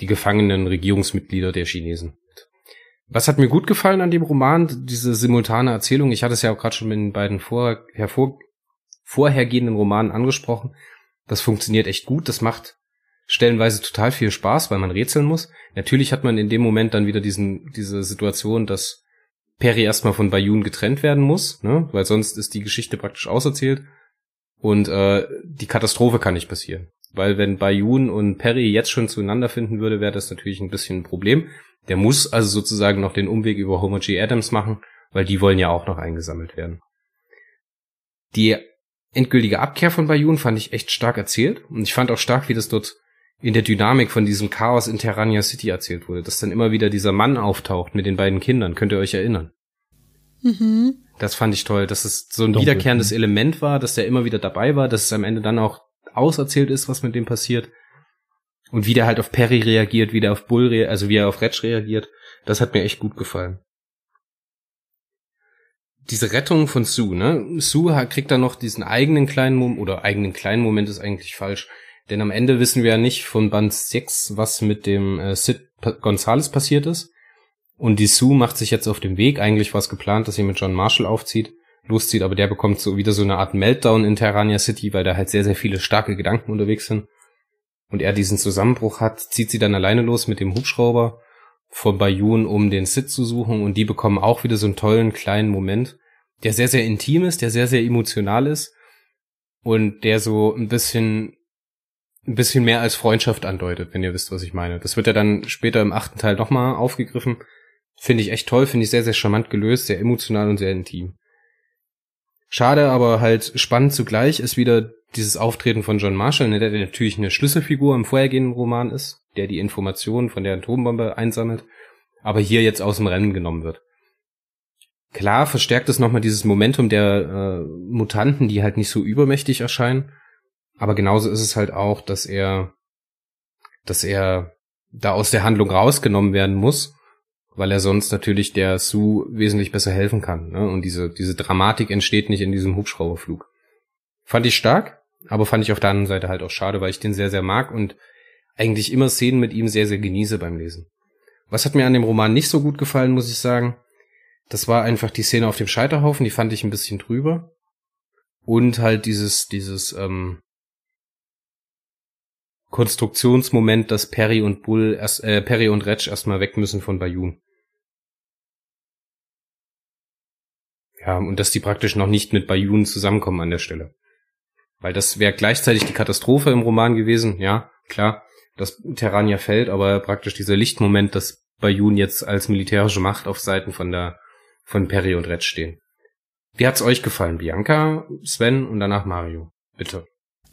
die gefangenen Regierungsmitglieder der Chinesen. Was hat mir gut gefallen an dem Roman? Diese simultane Erzählung. Ich hatte es ja auch gerade schon mit den beiden vor, hervor, vorhergehenden Romanen angesprochen. Das funktioniert echt gut. Das macht stellenweise total viel Spaß, weil man rätseln muss. Natürlich hat man in dem Moment dann wieder diesen, diese Situation, dass Perry erstmal von Bayun getrennt werden muss, ne? weil sonst ist die Geschichte praktisch auserzählt und äh, die Katastrophe kann nicht passieren. Weil wenn Bayun und Perry jetzt schon zueinander finden würde, wäre das natürlich ein bisschen ein Problem. Der muss also sozusagen noch den Umweg über Homer G. Adams machen, weil die wollen ja auch noch eingesammelt werden. Die endgültige Abkehr von Bayun fand ich echt stark erzählt und ich fand auch stark, wie das dort in der Dynamik von diesem Chaos in Terrania City erzählt wurde, dass dann immer wieder dieser Mann auftaucht mit den beiden Kindern. Könnt ihr euch erinnern? Mhm. Das fand ich toll, dass es so ein Dunkel. wiederkehrendes Element war, dass der immer wieder dabei war, dass es am Ende dann auch auserzählt ist, was mit dem passiert. Und wie der halt auf Perry reagiert, wie der auf Bull, reagiert, also wie er auf Retsch reagiert, das hat mir echt gut gefallen. Diese Rettung von Sue, ne? Sue kriegt dann noch diesen eigenen kleinen Moment, oder eigenen kleinen Moment ist eigentlich falsch, denn am Ende wissen wir ja nicht von Band 6, was mit dem äh, Sid Gonzales passiert ist. Und die Sue macht sich jetzt auf dem Weg. Eigentlich war es geplant, dass sie mit John Marshall aufzieht, loszieht, aber der bekommt so wieder so eine Art Meltdown in Terrania City, weil da halt sehr, sehr viele starke Gedanken unterwegs sind. Und er diesen Zusammenbruch hat, zieht sie dann alleine los mit dem Hubschrauber von Bayun, um den Sid zu suchen. Und die bekommen auch wieder so einen tollen kleinen Moment, der sehr, sehr intim ist, der sehr, sehr emotional ist und der so ein bisschen ein bisschen mehr als Freundschaft andeutet, wenn ihr wisst, was ich meine. Das wird ja dann später im achten Teil nochmal aufgegriffen. Finde ich echt toll, finde ich sehr, sehr charmant gelöst, sehr emotional und sehr intim. Schade, aber halt spannend zugleich ist wieder dieses Auftreten von John Marshall, ne, der natürlich eine Schlüsselfigur im vorhergehenden Roman ist, der die Informationen von der Atombombe einsammelt, aber hier jetzt aus dem Rennen genommen wird. Klar verstärkt es nochmal dieses Momentum der äh, Mutanten, die halt nicht so übermächtig erscheinen, aber genauso ist es halt auch, dass er, dass er da aus der Handlung rausgenommen werden muss, weil er sonst natürlich der Sue wesentlich besser helfen kann. Ne? Und diese, diese Dramatik entsteht nicht in diesem Hubschrauberflug. Fand ich stark, aber fand ich auf der anderen Seite halt auch schade, weil ich den sehr, sehr mag und eigentlich immer Szenen mit ihm sehr, sehr genieße beim Lesen. Was hat mir an dem Roman nicht so gut gefallen, muss ich sagen? Das war einfach die Szene auf dem Scheiterhaufen, die fand ich ein bisschen drüber. Und halt dieses, dieses, ähm, Konstruktionsmoment, dass Perry und Bull erst, äh, Perry und Retch erstmal weg müssen von Bayun. Ja, und dass die praktisch noch nicht mit Bayun zusammenkommen an der Stelle. Weil das wäre gleichzeitig die Katastrophe im Roman gewesen, ja, klar, dass Terrania fällt, aber praktisch dieser Lichtmoment, dass Bayun jetzt als militärische Macht auf Seiten von der, von Perry und Retch stehen. Wie hat's euch gefallen, Bianca, Sven und danach Mario? Bitte.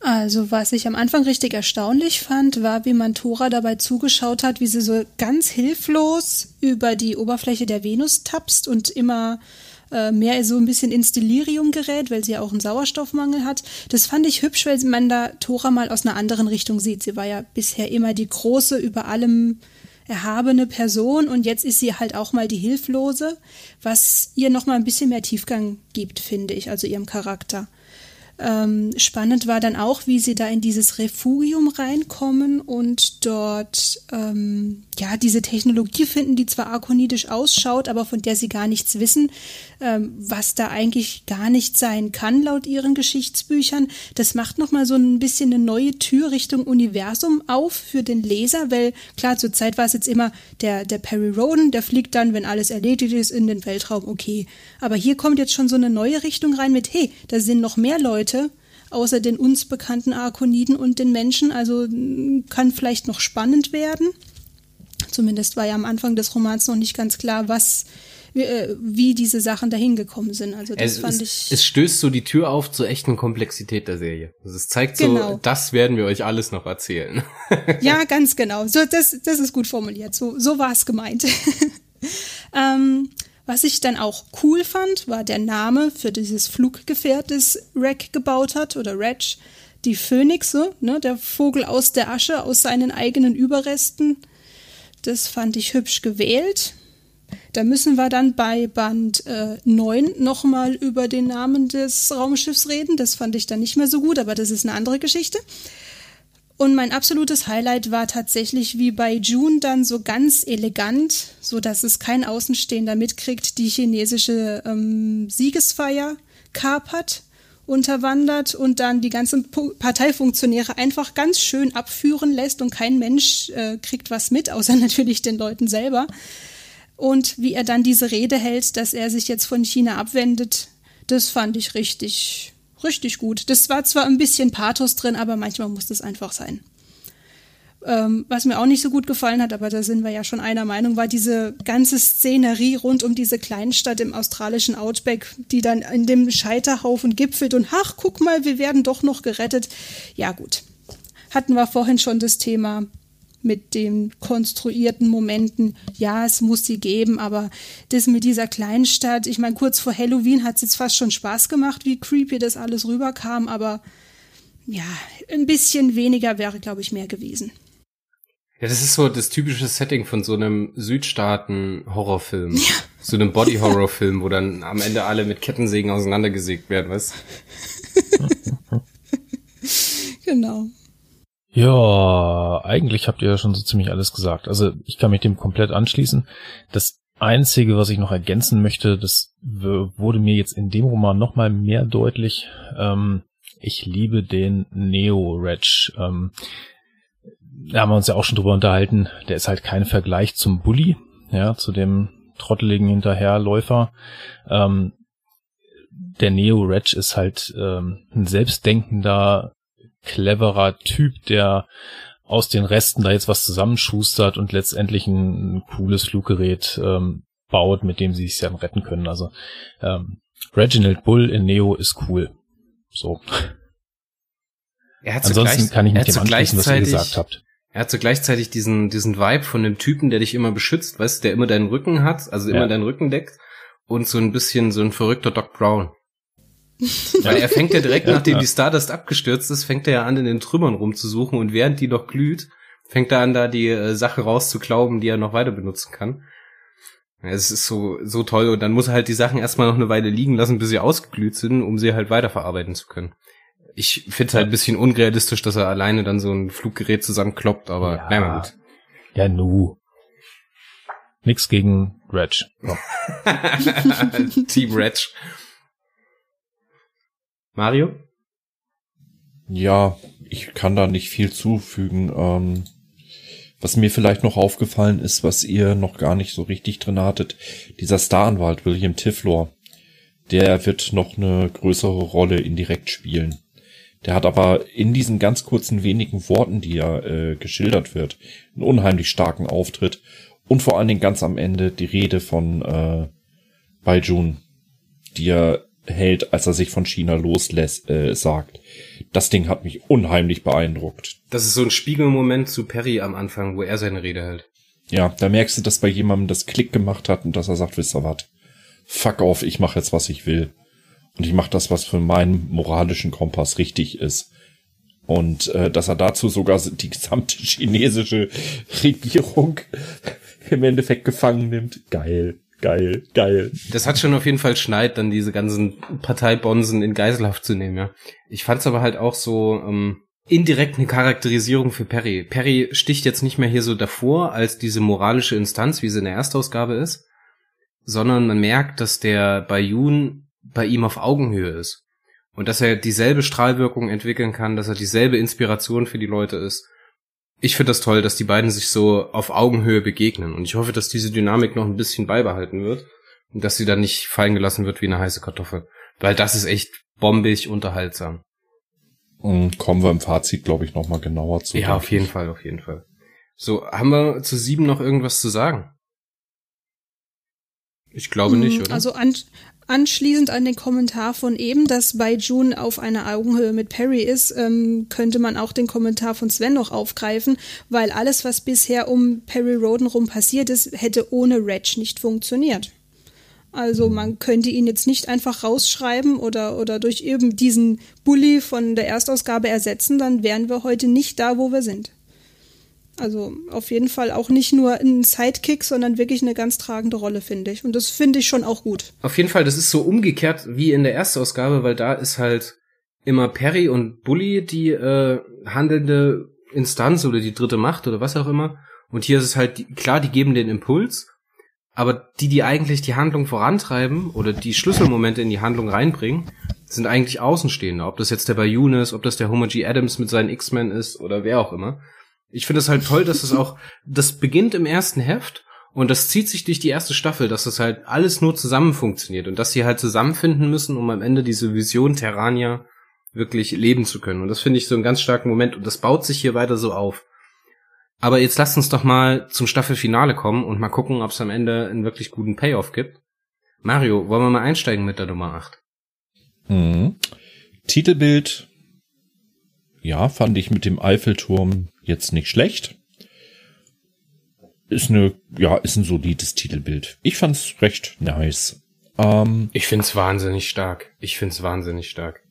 Also, was ich am Anfang richtig erstaunlich fand, war, wie man Tora dabei zugeschaut hat, wie sie so ganz hilflos über die Oberfläche der Venus tapst und immer äh, mehr so ein bisschen ins Delirium gerät, weil sie ja auch einen Sauerstoffmangel hat. Das fand ich hübsch, weil man da Tora mal aus einer anderen Richtung sieht. Sie war ja bisher immer die große, über allem erhabene Person und jetzt ist sie halt auch mal die Hilflose, was ihr noch mal ein bisschen mehr Tiefgang gibt, finde ich, also ihrem Charakter. Ähm, spannend war dann auch, wie sie da in dieses Refugium reinkommen und dort ähm, ja diese Technologie finden, die zwar arkonidisch ausschaut, aber von der sie gar nichts wissen, ähm, was da eigentlich gar nicht sein kann laut ihren Geschichtsbüchern. Das macht noch mal so ein bisschen eine neue Tür Richtung Universum auf für den Leser, weil klar zur Zeit war es jetzt immer der der Perry Roden, der fliegt dann, wenn alles erledigt ist, in den Weltraum. Okay, aber hier kommt jetzt schon so eine neue Richtung rein mit hey, da sind noch mehr Leute außer den uns bekannten Arkoniden und den Menschen. Also kann vielleicht noch spannend werden. Zumindest war ja am Anfang des Romans noch nicht ganz klar, was äh, wie diese Sachen dahin gekommen sind. Also das es, fand ich. Es stößt so die Tür auf zur echten Komplexität der Serie. Also es zeigt so, Genau. das werden wir euch alles noch erzählen. Ja, ganz genau. So, das, das ist gut formuliert. So, so war es gemeint. ähm, was ich dann auch cool fand, war der Name für dieses Fluggefährt, das Rec gebaut hat, oder Reg, die Phönixe, ne, der Vogel aus der Asche, aus seinen eigenen Überresten. Das fand ich hübsch gewählt. Da müssen wir dann bei Band äh, 9 nochmal über den Namen des Raumschiffs reden. Das fand ich dann nicht mehr so gut, aber das ist eine andere Geschichte. Und mein absolutes Highlight war tatsächlich wie bei June dann so ganz elegant, so dass es kein Außenstehender mitkriegt, die chinesische ähm, Siegesfeier kapert, unterwandert und dann die ganzen Pu Parteifunktionäre einfach ganz schön abführen lässt und kein Mensch äh, kriegt was mit, außer natürlich den Leuten selber. Und wie er dann diese Rede hält, dass er sich jetzt von China abwendet, das fand ich richtig, richtig gut. Das war zwar ein bisschen Pathos drin, aber manchmal muss das einfach sein. Ähm, was mir auch nicht so gut gefallen hat, aber da sind wir ja schon einer Meinung, war diese ganze Szenerie rund um diese Kleinstadt im australischen Outback, die dann in dem Scheiterhaufen gipfelt und ach, guck mal, wir werden doch noch gerettet. Ja gut, hatten wir vorhin schon das Thema mit den konstruierten Momenten. Ja, es muss sie geben, aber das mit dieser Kleinstadt, ich meine, kurz vor Halloween hat es jetzt fast schon Spaß gemacht, wie creepy das alles rüberkam, aber ja, ein bisschen weniger wäre, glaube ich, mehr gewesen. Ja, das ist so das typische Setting von so einem Südstaaten-Horrorfilm. Ja. So einem Body-Horror-Film, wo dann am Ende alle mit Kettensägen auseinandergesägt werden, weißt Genau. Ja, eigentlich habt ihr ja schon so ziemlich alles gesagt. Also ich kann mich dem komplett anschließen. Das Einzige, was ich noch ergänzen möchte, das wurde mir jetzt in dem Roman nochmal mehr deutlich. Ähm, ich liebe den Neo-Reg. Ähm, da haben wir uns ja auch schon drüber unterhalten. Der ist halt kein Vergleich zum Bully, ja, zu dem trotteligen Hinterherläufer. Ähm, der Neo-Reg ist halt ähm, ein selbstdenkender, cleverer Typ, der aus den Resten da jetzt was zusammenschustert und letztendlich ein, cooles Fluggerät ähm, baut, mit dem sie sich dann retten können. Also ähm, Reginald Bull in Neo ist cool. So. Er hat Ansonsten gleich, kann ich hat dem anschließen, was ihr gleichzeitig- gesagt habt. Er hat so gleichzeitig diesen, diesen Vibe von dem Typen, der dich immer beschützt, weißt du, der immer deinen Rücken hat, also immer Ja. deinen Rücken deckt und so ein bisschen so ein verrückter Doc Brown. Weil er fängt ja direkt, Ja, nachdem ja. die Stardust abgestürzt ist, fängt er ja an, in den Trümmern rumzusuchen und während die noch glüht, fängt er an, da die äh, Sache rauszuklauben, die er noch weiter benutzen kann. Ja, Es ist so, so toll und dann muss er halt die Sachen erstmal noch eine Weile liegen lassen, bis sie ausgeglüht sind, um sie halt weiterverarbeiten zu können. Ich finde halt ein bisschen unrealistisch, dass er alleine dann so ein Fluggerät zusammenkloppt, aber Ja. na ja, gut. Ja, nu. Nix gegen Reg. So. Team Reg. Mario? Ja, ich kann da nicht viel zufügen. Ähm, was mir vielleicht noch aufgefallen ist, was ihr noch gar nicht so richtig drin hattet, dieser Staranwalt William Tiflor, der wird noch eine größere Rolle indirekt spielen. Der hat aber in diesen ganz kurzen wenigen Worten, die er äh, geschildert wird, einen unheimlich starken Auftritt und vor allen Dingen ganz am Ende die Rede von äh, Baijun, die er hält, als er sich von China loslässt, äh, sagt. Das Ding hat mich unheimlich beeindruckt. Das ist so ein Spiegelmoment zu Perry am Anfang, wo er seine Rede hält. Ja, da merkst du, dass bei jemandem das Klick gemacht hat und dass er sagt, wisst ihr was? Fuck off, ich mache jetzt, was ich will. Und ich mache das, was für meinen moralischen Kompass richtig ist. Und äh, dass er dazu sogar die gesamte chinesische Regierung im Endeffekt gefangen nimmt. Geil, geil, geil. Das hat schon auf jeden Fall Schneid, dann diese ganzen Parteibonsen in Geiselhaft zu nehmen, ja. Ich fand's aber halt auch so ähm, indirekt eine Charakterisierung für Perry. Perry sticht jetzt nicht mehr hier so davor als diese moralische Instanz, wie sie in der Erstausgabe ist, sondern man merkt, dass der Bayun bei ihm auf Augenhöhe ist. Und dass er dieselbe Strahlwirkung entwickeln kann, dass er dieselbe Inspiration für die Leute ist. Ich finde das toll, dass die beiden sich so auf Augenhöhe begegnen. Und ich hoffe, dass diese Dynamik noch ein bisschen beibehalten wird. Und dass sie dann nicht fallen gelassen wird wie eine heiße Kartoffel. Weil das ist echt bombig unterhaltsam. Und kommen wir im Fazit, glaube ich, nochmal genauer zu. ja, auf jeden Fall, auf jeden Fall. So, haben wir zu sieben noch irgendwas zu sagen? Ich glaube nicht, Mm, oder? Also an, anschließend an den Kommentar von eben, dass bei June auf einer Augenhöhe mit Perry ist, ähm, könnte man auch den Kommentar von Sven noch aufgreifen, weil alles, was bisher um Perry Roden rum passiert ist, hätte ohne Reg nicht funktioniert. Also man könnte ihn jetzt nicht einfach rausschreiben oder, oder durch eben diesen Bully von der Erstausgabe ersetzen, dann wären wir heute nicht da, wo wir sind. Also auf jeden Fall auch nicht nur ein Sidekick, sondern wirklich eine ganz tragende Rolle, finde ich. Und das finde ich schon auch gut. Auf jeden Fall, das ist so umgekehrt wie in der Erstausgabe, weil da ist halt immer Perry und Bully die äh, handelnde Instanz oder die dritte Macht oder was auch immer. Und hier ist es halt, klar, die geben den Impuls, aber die, die eigentlich die Handlung vorantreiben oder die Schlüsselmomente in die Handlung reinbringen, sind eigentlich Außenstehende. Ob das jetzt der Bayun ist, ob das der Homer G. Adams mit seinen X-Men ist oder wer auch immer. Ich finde es halt toll, dass es auch, das beginnt im ersten Heft und das zieht sich durch die erste Staffel, dass das halt alles nur zusammen funktioniert und dass sie halt zusammenfinden müssen, um am Ende diese Vision Terrania wirklich leben zu können. Und das finde ich so einen ganz starken Moment und das baut sich hier weiter so auf. Aber jetzt lasst uns doch mal zum Staffelfinale kommen und mal gucken, ob es am Ende einen wirklich guten Payoff gibt. Mario, wollen wir mal einsteigen mit der Nummer 8? Mhm. Titelbild, ja, fand ich mit dem Eiffelturm jetzt nicht schlecht. Ist eine, ja, ist ein solides Titelbild. Ich fand's recht nice. Ähm, Ich find's wahnsinnig stark. Ich find's wahnsinnig stark.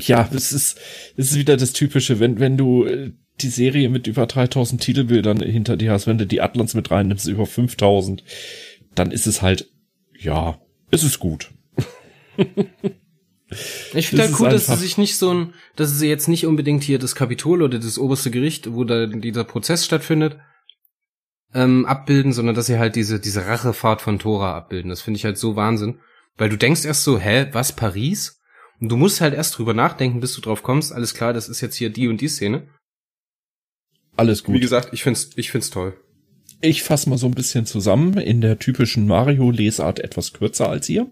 ja, es ist, es ist wieder das Typische, wenn, wenn du äh, die Serie mit über 3000 Titelbildern hinter dir hast, wenn du die Atlas mit reinnimmst, über 5000, dann ist es halt, ja, es ist gut. Ich finde halt cool, dass sie sich nicht so ein, dass sie jetzt nicht unbedingt hier das Kapitol oder das oberste Gericht, wo da dieser Prozess stattfindet, ähm, abbilden, sondern dass sie halt diese, diese Rachefahrt von Tora abbilden. Das finde ich halt so Wahnsinn. Weil du denkst erst so, hä, was, Paris? Und du musst halt erst drüber nachdenken, bis du drauf kommst. Alles klar, das ist jetzt hier die und die Szene. Alles gut. Wie gesagt, ich find's, ich find's toll. Ich fasse mal so ein bisschen zusammen. In der typischen Mario-Lesart etwas kürzer als ihr.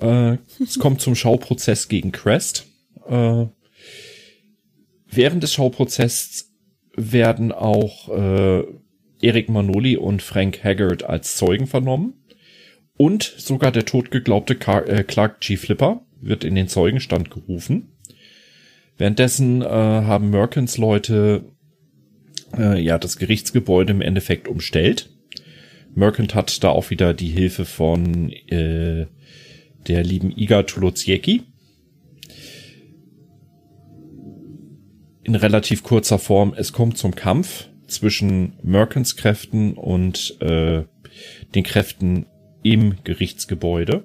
Äh, es kommt zum Schauprozess gegen Crest. Äh, während des Schauprozesses werden auch äh, Eric Manoli und Frank Haggard als Zeugen vernommen. Und sogar der totgeglaubte äh, Clark G. Flipper wird in den Zeugenstand gerufen. Währenddessen äh, haben Merkins Leute äh, ja das Gerichtsgebäude im Endeffekt umstellt. Merkant hat da auch wieder die Hilfe von äh, der lieben Iga Tulodziecki. In relativ kurzer Form, es kommt zum Kampf zwischen Merkins Kräften und äh, den Kräften im Gerichtsgebäude.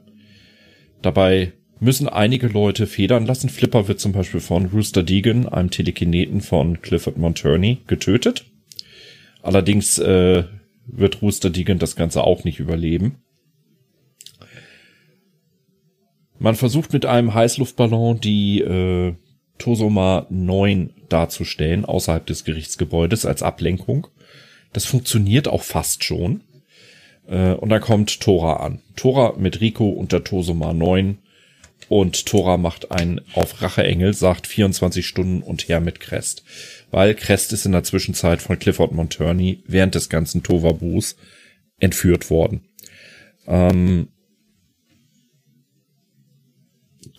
Dabei müssen einige Leute federn lassen. Flipper wird zum Beispiel von Rooster Deegan, einem Telekineten von Clifford Monturney, getötet. Allerdings äh, wird Rooster Deegan das Ganze auch nicht überleben. Man versucht mit einem Heißluftballon die äh, Tosoma 9 darzustellen, außerhalb des Gerichtsgebäudes als Ablenkung. Das funktioniert auch fast schon. Äh, und dann kommt Tora an. Tora mit Rico und der Tosoma 9. Und Tora macht einen auf Racheengel, sagt 24 Stunden und her mit Crest. Weil Crest ist in der Zwischenzeit von Clifford Monturney während des ganzen Tovabus entführt worden. Ähm,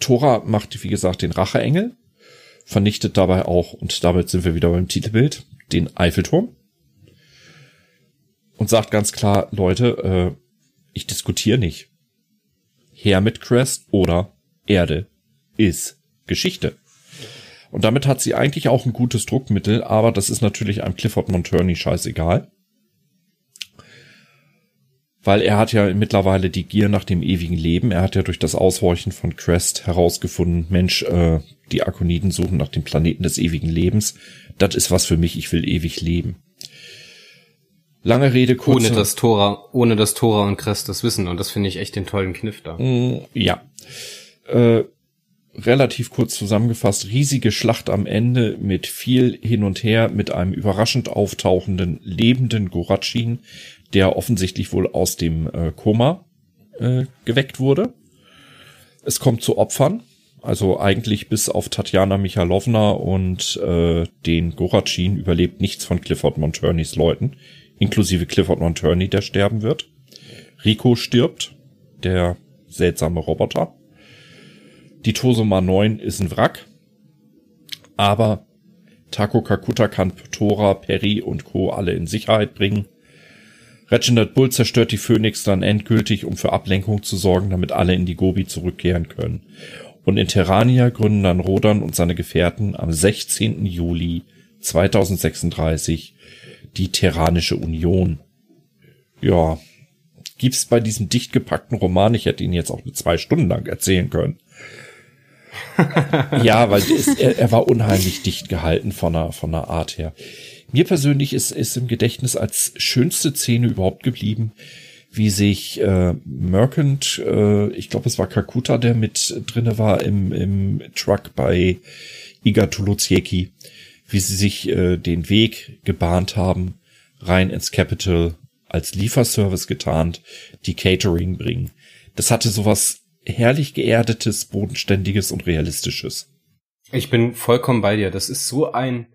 Tora macht, wie gesagt, den Racheengel, vernichtet dabei auch, und damit sind wir wieder beim Titelbild, den Eiffelturm und sagt ganz klar, Leute, äh, ich diskutiere nicht. Her mit Crest oder Erde ist Geschichte. Und damit hat sie eigentlich auch ein gutes Druckmittel, aber das ist natürlich einem Clifford Monturney scheißegal. Weil er hat ja mittlerweile die Gier nach dem ewigen Leben. Er hat ja durch das Aushorchen von Crest herausgefunden, Mensch, äh, die Akoniden suchen nach dem Planeten des ewigen Lebens. Das ist was für mich, ich will ewig leben. Lange Rede, kurze... Ohne das Tora, ohne das Tora und Crest das wissen. Und das finde ich echt den tollen Kniff da. Mm, ja. Äh, relativ kurz zusammengefasst, riesige Schlacht am Ende mit viel hin und her, mit einem überraschend auftauchenden, lebenden Gorachin, der offensichtlich wohl aus dem äh, Koma äh, geweckt wurde. Es kommt zu Opfern, also eigentlich bis auf Tatjana Michalowna und äh, den Gorachin überlebt nichts von Clifford Monturneys Leuten inklusive Clifford Monturney, der sterben wird. Rico stirbt, der seltsame Roboter. Die Tosoma 9 ist ein Wrack. Aber Taco Kakuta kann Tora, Perry und Co. alle in Sicherheit bringen. Reginald Bull zerstört die Phoenix dann endgültig, um für Ablenkung zu sorgen, damit alle in die Gobi zurückkehren können. Und in Terrania gründen dann Rodan und seine Gefährten am 16. Juli 2036 die Terranische Union. Ja, gibt's bei diesem dicht gepackten Roman, ich hätte ihn jetzt auch zwei Stunden lang erzählen können. Ja, weil es, er, er, war unheimlich dicht gehalten von der, von der Art her. Mir persönlich ist, ist im Gedächtnis als schönste Szene überhaupt geblieben, wie sich äh, Merkant, äh, ich glaube es war Kakuta, der mit drinne war im, im Truck bei Iga Tuluzieki, wie sie sich äh, den Weg gebahnt haben, rein ins Capital als Lieferservice getarnt, die Catering bringen. Das hatte sowas herrlich geerdetes, bodenständiges und realistisches. Ich bin vollkommen bei dir. Das ist so ein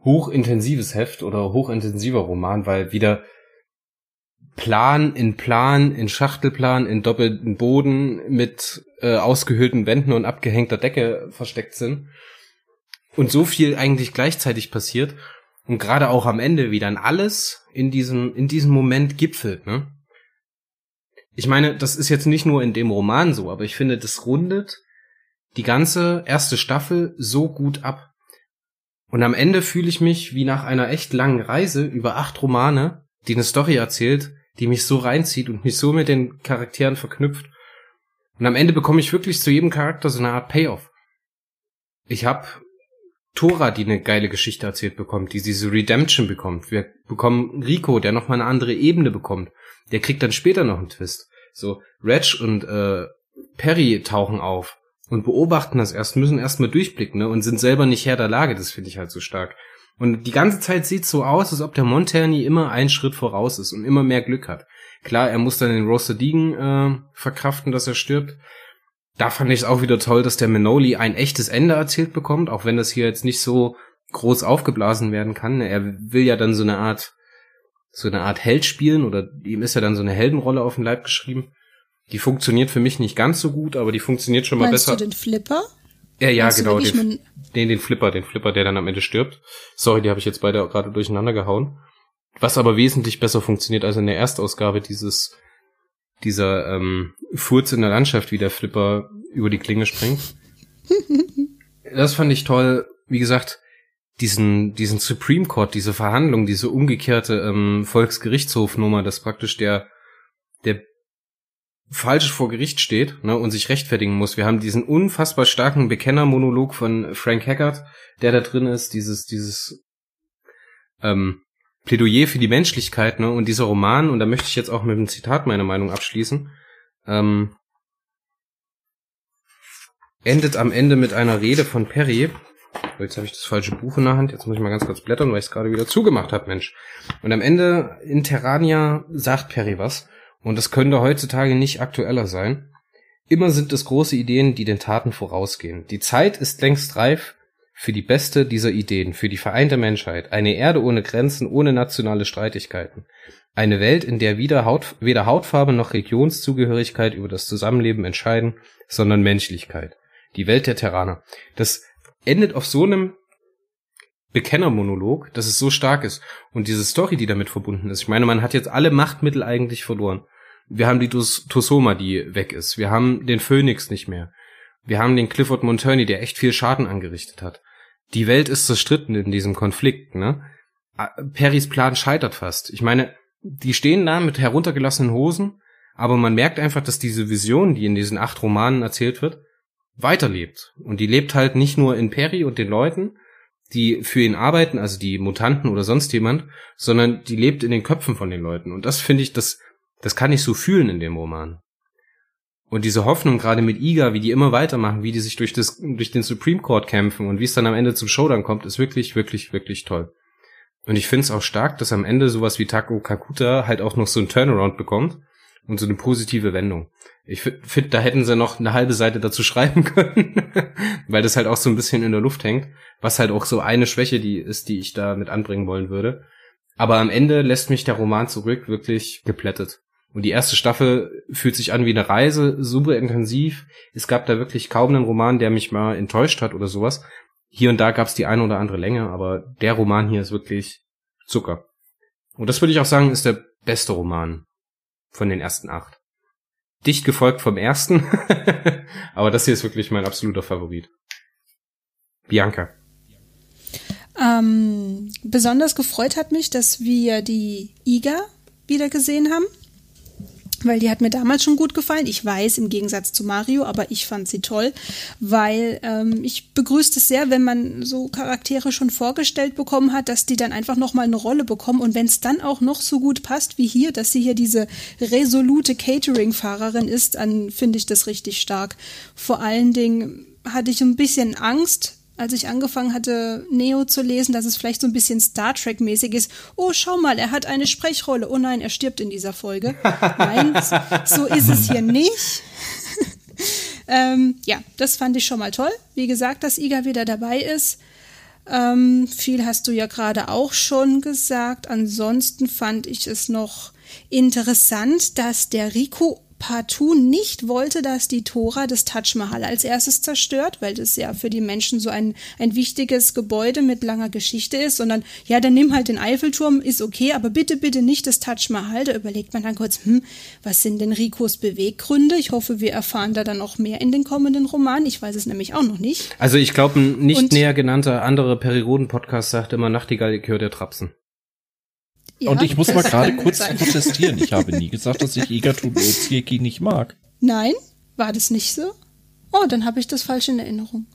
hochintensives Heft oder hochintensiver Roman, weil wieder Plan in Plan, in Schachtelplan, in doppelten Boden mit äh, ausgehöhlten Wänden und abgehängter Decke versteckt sind und so viel eigentlich gleichzeitig passiert und gerade auch am Ende, wie dann alles in diesem, in diesem Moment gipfelt, ne? Ich meine, das ist jetzt nicht nur in dem Roman so, aber ich finde, das rundet die ganze erste Staffel so gut ab. Und am Ende fühle ich mich wie nach einer echt langen Reise über acht Romane, die eine Story erzählt, die mich so reinzieht und mich so mit den Charakteren verknüpft. Und am Ende bekomme ich wirklich zu jedem Charakter so eine Art Payoff. Ich habe Tora, die eine geile Geschichte erzählt bekommt, die diese Redemption bekommt. Wir bekommen Rico, der nochmal eine andere Ebene bekommt. Der kriegt dann später noch einen Twist. So, Reg und äh, Perry tauchen auf und beobachten das erst, müssen erstmal durchblicken ne, und sind selber nicht Herr der Lage. Das finde ich halt so stark. Und die ganze Zeit sieht so aus, als ob der Monterni immer einen Schritt voraus ist und immer mehr Glück hat. Klar, er muss dann den Roster Deegan äh, verkraften, dass er stirbt. da fand ich es auch wieder toll, dass der Manoli ein echtes Ende erzählt bekommt, auch wenn das hier jetzt nicht so groß aufgeblasen werden kann. Er will ja dann so eine Art, so eine Art Held spielen oder ihm ist ja dann so eine Heldenrolle auf den Leib geschrieben. Die funktioniert für mich nicht ganz so gut, aber die funktioniert schon mal Meinst besser. du den Flipper? Ja, ja, Meinst genau, den, den, den Flipper, den Flipper, der dann am Ende stirbt. Sorry, die habe ich jetzt beide gerade durcheinander gehauen. Was aber wesentlich besser funktioniert als in der Erstausgabe dieses, dieser ähm, Furz in der Landschaft, wie der Flipper über die Klinge springt. das fand ich toll. Wie gesagt, diesen, diesen Supreme Court, diese Verhandlung, diese umgekehrte ähm, Volksgerichtshofnummer, dass praktisch der, der falsch vor Gericht steht ne, und sich rechtfertigen muss. Wir haben diesen unfassbar starken Bekennermonolog von Frank Haggart, der da drin ist, dieses, dieses ähm, Plädoyer für die Menschlichkeit, ne, und dieser Roman, und da möchte ich jetzt auch mit einem Zitat meine Meinung abschließen, ähm, endet am Ende mit einer Rede von Perry. Jetzt habe ich das falsche Buch in der Hand. Jetzt muss ich mal ganz kurz blättern, weil ich es gerade wieder zugemacht habe, Mensch. Und am Ende in Terrania sagt Perry was. Und das könnte heutzutage nicht aktueller sein. Immer sind es große Ideen, die den Taten vorausgehen. Die Zeit ist längst reif für die beste dieser Ideen, für die vereinte Menschheit. Eine Erde ohne Grenzen, ohne nationale Streitigkeiten. Eine Welt, in der weder, Haut, weder Hautfarbe noch Religionszugehörigkeit über das Zusammenleben entscheiden, sondern Menschlichkeit. Die Welt der Terraner. Das endet auf so einem Bekennermonolog, dass es so stark ist. Und diese Story, die damit verbunden ist. Ich meine, man hat jetzt alle Machtmittel eigentlich verloren. Wir haben die Tosoma, die weg ist. Wir haben den Phönix nicht mehr. Wir haben den Clifford Monturney, der echt viel Schaden angerichtet hat. Die Welt ist zerstritten in diesem Konflikt, ne? Perrys Plan scheitert fast. Ich meine, die stehen da mit heruntergelassenen Hosen, aber man merkt einfach, dass diese Vision, die in diesen acht Romanen erzählt wird, weiterlebt. Und die lebt halt nicht nur in Perry und den Leuten, die für ihn arbeiten, also die Mutanten oder sonst jemand, sondern die lebt in den Köpfen von den Leuten. Und das finde ich, das, das kann ich so fühlen in dem Roman. Und diese Hoffnung gerade mit Iga, wie die immer weitermachen, wie die sich durch das, durch den Supreme Court kämpfen und wie es dann am Ende zum Showdown kommt, ist wirklich, wirklich, wirklich toll. Und ich finde es auch stark, dass am Ende sowas wie Taku Kakuta halt auch noch so ein Turnaround bekommt und so eine positive Wendung. Ich finde, da hätten sie noch eine halbe Seite dazu schreiben können, weil das halt auch so ein bisschen in der Luft hängt, was halt auch so eine Schwäche die ist, die ich da mit anbringen wollen würde. Aber am Ende lässt mich der Roman zurück wirklich geplättet. Und die erste Staffel fühlt sich an wie eine Reise, super intensiv. Es gab da wirklich kaum einen Roman, der mich mal enttäuscht hat oder sowas. Hier und da gab es die eine oder andere Länge, aber der Roman hier ist wirklich Zucker. Und das würde ich auch sagen, ist der beste Roman von den ersten acht. Dicht gefolgt vom ersten, aber das hier ist wirklich mein absoluter Favorit. Bianca. Ähm, besonders gefreut hat mich, dass wir die Iga wieder gesehen haben. Weil die hat mir damals schon gut gefallen. Ich weiß, im Gegensatz zu Mario, aber ich fand sie toll, weil ähm, ich begrüße es sehr, wenn man so Charaktere schon vorgestellt bekommen hat, dass die dann einfach nochmal eine Rolle bekommen. Und wenn es dann auch noch so gut passt wie hier, dass sie hier diese resolute Catering-Fahrerin ist, dann finde ich das richtig stark. Vor allen Dingen hatte ich ein bisschen Angst, als ich angefangen hatte, Neo zu lesen, dass es vielleicht so ein bisschen Star Trek-mäßig ist. Oh, schau mal, er hat eine Sprechrolle. Oh nein, er stirbt in dieser Folge. Nein, so ist es hier nicht. ähm, ja, das fand ich schon mal toll. Wie gesagt, dass Iga wieder dabei ist. Ähm, viel hast du ja gerade auch schon gesagt. Ansonsten fand ich es noch interessant, dass der Rico partout nicht wollte, dass die Tora das Taj Mahal als erstes zerstört, weil das ja für die Menschen so ein, ein wichtiges Gebäude mit langer Geschichte ist, sondern ja, dann nimm halt den Eiffelturm, ist okay, aber bitte, bitte nicht das Taj Mahal. Da überlegt man dann kurz, hm, was sind denn Ricos Beweggründe? Ich hoffe, wir erfahren da dann noch mehr in den kommenden Romanen. Ich weiß es nämlich auch noch nicht. Also ich glaube, ein nicht Und- näher genannter andere Perioden-Podcast sagt immer Nachtigall, ich höre der Trapsen. Ja, Und ich muss mal gerade kurz sein. protestieren. Ich habe nie gesagt, dass ich Egatu Ozieki nicht mag. Nein, war das nicht so? Oh, dann habe ich das falsch in Erinnerung.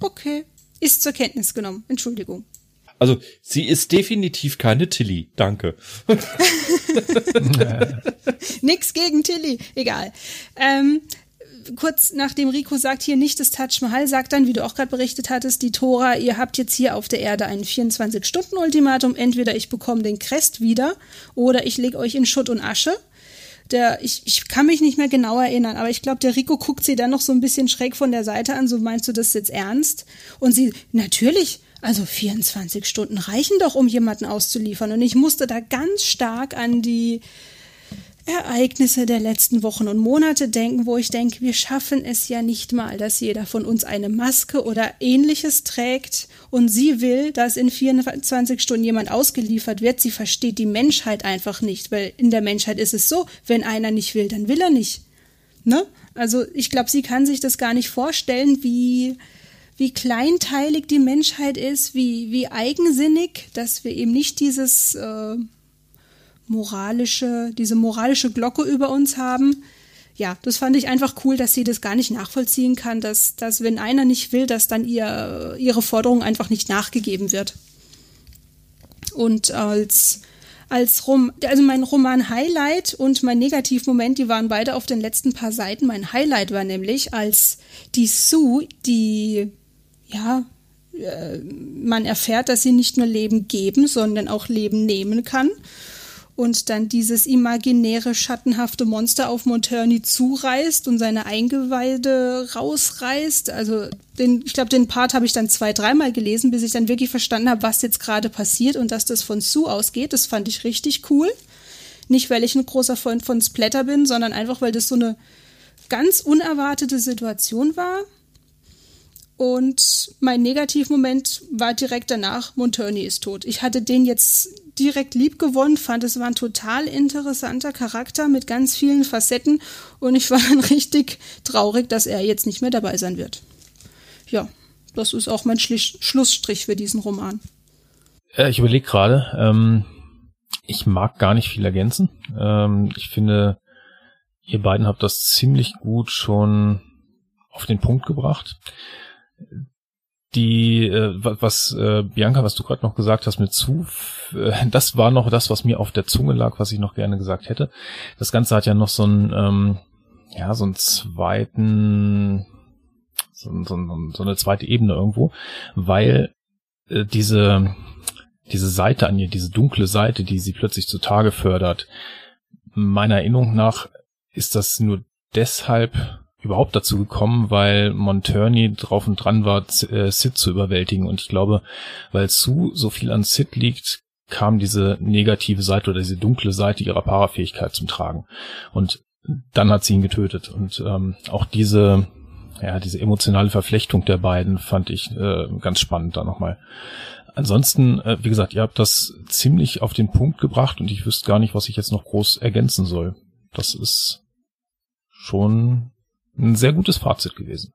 Okay, ist zur Kenntnis genommen. Entschuldigung. Also, sie ist definitiv keine Tilly. Danke. Nix gegen Tilly. Egal. Ähm, kurz nachdem Rico sagt, hier nicht das Taj Mahal, sagt dann, wie du auch gerade berichtet hattest, die Tora, ihr habt jetzt hier auf der Erde ein 24-Stunden-Ultimatum. Entweder ich bekomme den Crest wieder oder ich lege euch in Schutt und Asche. der, ich, ich kann mich nicht mehr genau erinnern, aber ich glaube, der Rico guckt sie dann noch so ein bisschen schräg von der Seite an, so meinst du das jetzt ernst? Und sie, natürlich, also 24 Stunden reichen doch, um jemanden auszuliefern. Und ich musste da ganz stark an die Ereignisse der letzten Wochen und Monate denken, wo ich denke, wir schaffen es ja nicht mal, dass jeder von uns eine Maske oder ähnliches trägt und sie will, dass in 24 Stunden jemand ausgeliefert wird. Sie versteht die Menschheit einfach nicht, weil in der Menschheit ist es so, wenn einer nicht will, dann will er nicht. Ne? Also ich glaube, sie kann sich das gar nicht vorstellen, wie, wie kleinteilig die Menschheit ist, wie, wie eigensinnig, dass wir eben nicht dieses äh, moralische, diese moralische Glocke über uns haben. Ja, das fand ich einfach cool, dass sie das gar nicht nachvollziehen kann, dass, dass wenn einer nicht will, dass dann ihr, ihre Forderung einfach nicht nachgegeben wird. Und als, als Rom, also mein Roman Highlight und mein Negativmoment, die waren beide auf den letzten paar Seiten. Mein Highlight war nämlich, als die Sue, die, ja, äh, man erfährt, dass sie nicht nur Leben geben, sondern auch Leben nehmen kann und dann dieses imaginäre, schattenhafte Monster auf Monturney zureißt und seine Eingeweide rausreißt. Also den, ich glaube, den Part habe ich dann zwei, dreimal gelesen, bis ich dann wirklich verstanden habe, was jetzt gerade passiert und dass das von Sue ausgeht. Das fand ich richtig cool. Nicht, weil ich ein großer Freund von Splatter bin, sondern einfach, weil das so eine ganz unerwartete Situation war. Und mein Negativmoment war direkt danach, Monturney ist tot. Ich hatte den jetzt direkt lieb gewonnen, fand es war ein total interessanter Charakter mit ganz vielen Facetten und ich war dann richtig traurig, dass er jetzt nicht mehr dabei sein wird. Ja, das ist auch mein Schlich Schlussstrich für diesen Roman. Äh, ich überlege gerade, ähm, ich mag gar nicht viel ergänzen. Ähm, ich finde, ihr beiden habt das ziemlich gut schon auf den Punkt gebracht die, äh, was äh, Bianca, was du gerade noch gesagt hast mit zu, äh, das war noch das, was mir auf der Zunge lag, was ich noch gerne gesagt hätte. Das Ganze hat ja noch so einen, ähm, ja, so einen zweiten, so, so, so eine zweite Ebene irgendwo, weil äh, diese diese Seite an ihr, diese dunkle Seite, die sie plötzlich zutage fördert, meiner Erinnerung nach ist das nur deshalb überhaupt dazu gekommen, weil Monturney drauf und dran war, äh, Sid zu überwältigen. Und ich glaube, weil zu so viel an Sid liegt, kam diese negative Seite oder diese dunkle Seite ihrer Parafähigkeit zum Tragen. Und dann hat sie ihn getötet. Und ähm, auch diese, ja, diese emotionale Verflechtung der beiden fand ich äh, ganz spannend da nochmal. Ansonsten, äh, wie gesagt, ihr habt das ziemlich auf den Punkt gebracht und ich wüsste gar nicht, was ich jetzt noch groß ergänzen soll. Das ist schon ein sehr gutes Fazit gewesen.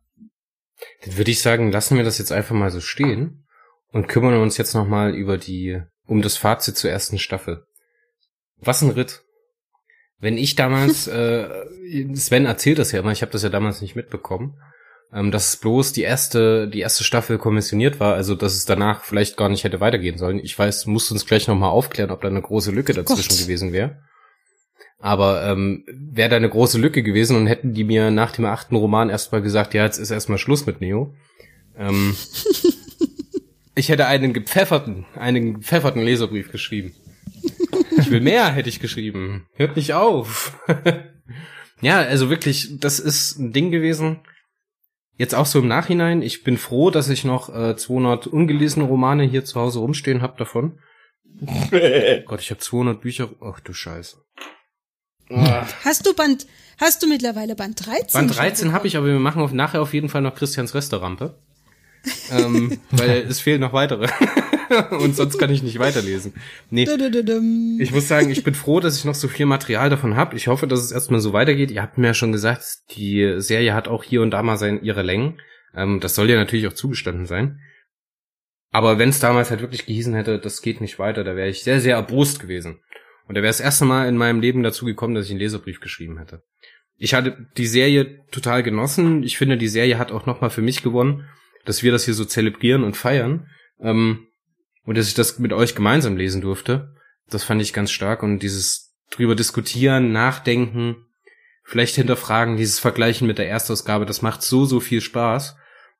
Dann würde ich sagen, lassen wir das jetzt einfach mal so stehen und kümmern uns jetzt nochmal über die, um das Fazit zur ersten Staffel. Was ein Ritt. Wenn ich damals, äh, Sven erzählt das ja immer, ich habe das ja damals nicht mitbekommen, ähm, dass bloß die erste, die erste Staffel kommissioniert war, also dass es danach vielleicht gar nicht hätte weitergehen sollen. Ich weiß, musst uns gleich nochmal aufklären, ob da eine große Lücke dazwischen Gott. gewesen wäre. Aber ähm, wäre da eine große Lücke gewesen und hätten die mir nach dem achten Roman erstmal gesagt, ja, jetzt ist erstmal Schluss mit Neo. Ähm, ich hätte einen gepfefferten, einen gepfefferten Leserbrief geschrieben. Ich will mehr, hätte ich geschrieben. Hört nicht auf. ja, also wirklich, das ist ein Ding gewesen. Jetzt auch so im Nachhinein. Ich bin froh, dass ich noch äh, 200 ungelesene Romane hier zu Hause rumstehen habe davon. Gott, ich habe 200 Bücher. Ach du Scheiße. Hast du Band, hast du mittlerweile Band 13? Band 13 habe ich, aber wir machen auf, nachher auf jeden Fall noch Christians Restaurante. ähm, weil es fehlen noch weitere. Und sonst kann ich nicht weiterlesen. Nee. Ich muss sagen, ich bin froh, dass ich noch so viel Material davon habe. Ich hoffe, dass es erstmal so weitergeht. Ihr habt mir ja schon gesagt, die Serie hat auch hier und da mal sein, ihre Längen. Ähm, das soll ja natürlich auch zugestanden sein. Aber wenn es damals halt wirklich gehießen hätte, das geht nicht weiter, da wäre ich sehr, sehr erbost gewesen. Und da wäre das erste Mal in meinem Leben dazu gekommen, dass ich einen Leserbrief geschrieben hätte. Ich hatte die Serie total genossen. Ich finde, die Serie hat auch nochmal für mich gewonnen, dass wir das hier so zelebrieren und feiern. Ähm, und dass ich das mit euch gemeinsam lesen durfte. Das fand ich ganz stark. Und dieses drüber diskutieren, nachdenken, vielleicht hinterfragen, dieses Vergleichen mit der Erstausgabe, das macht so, so viel Spaß.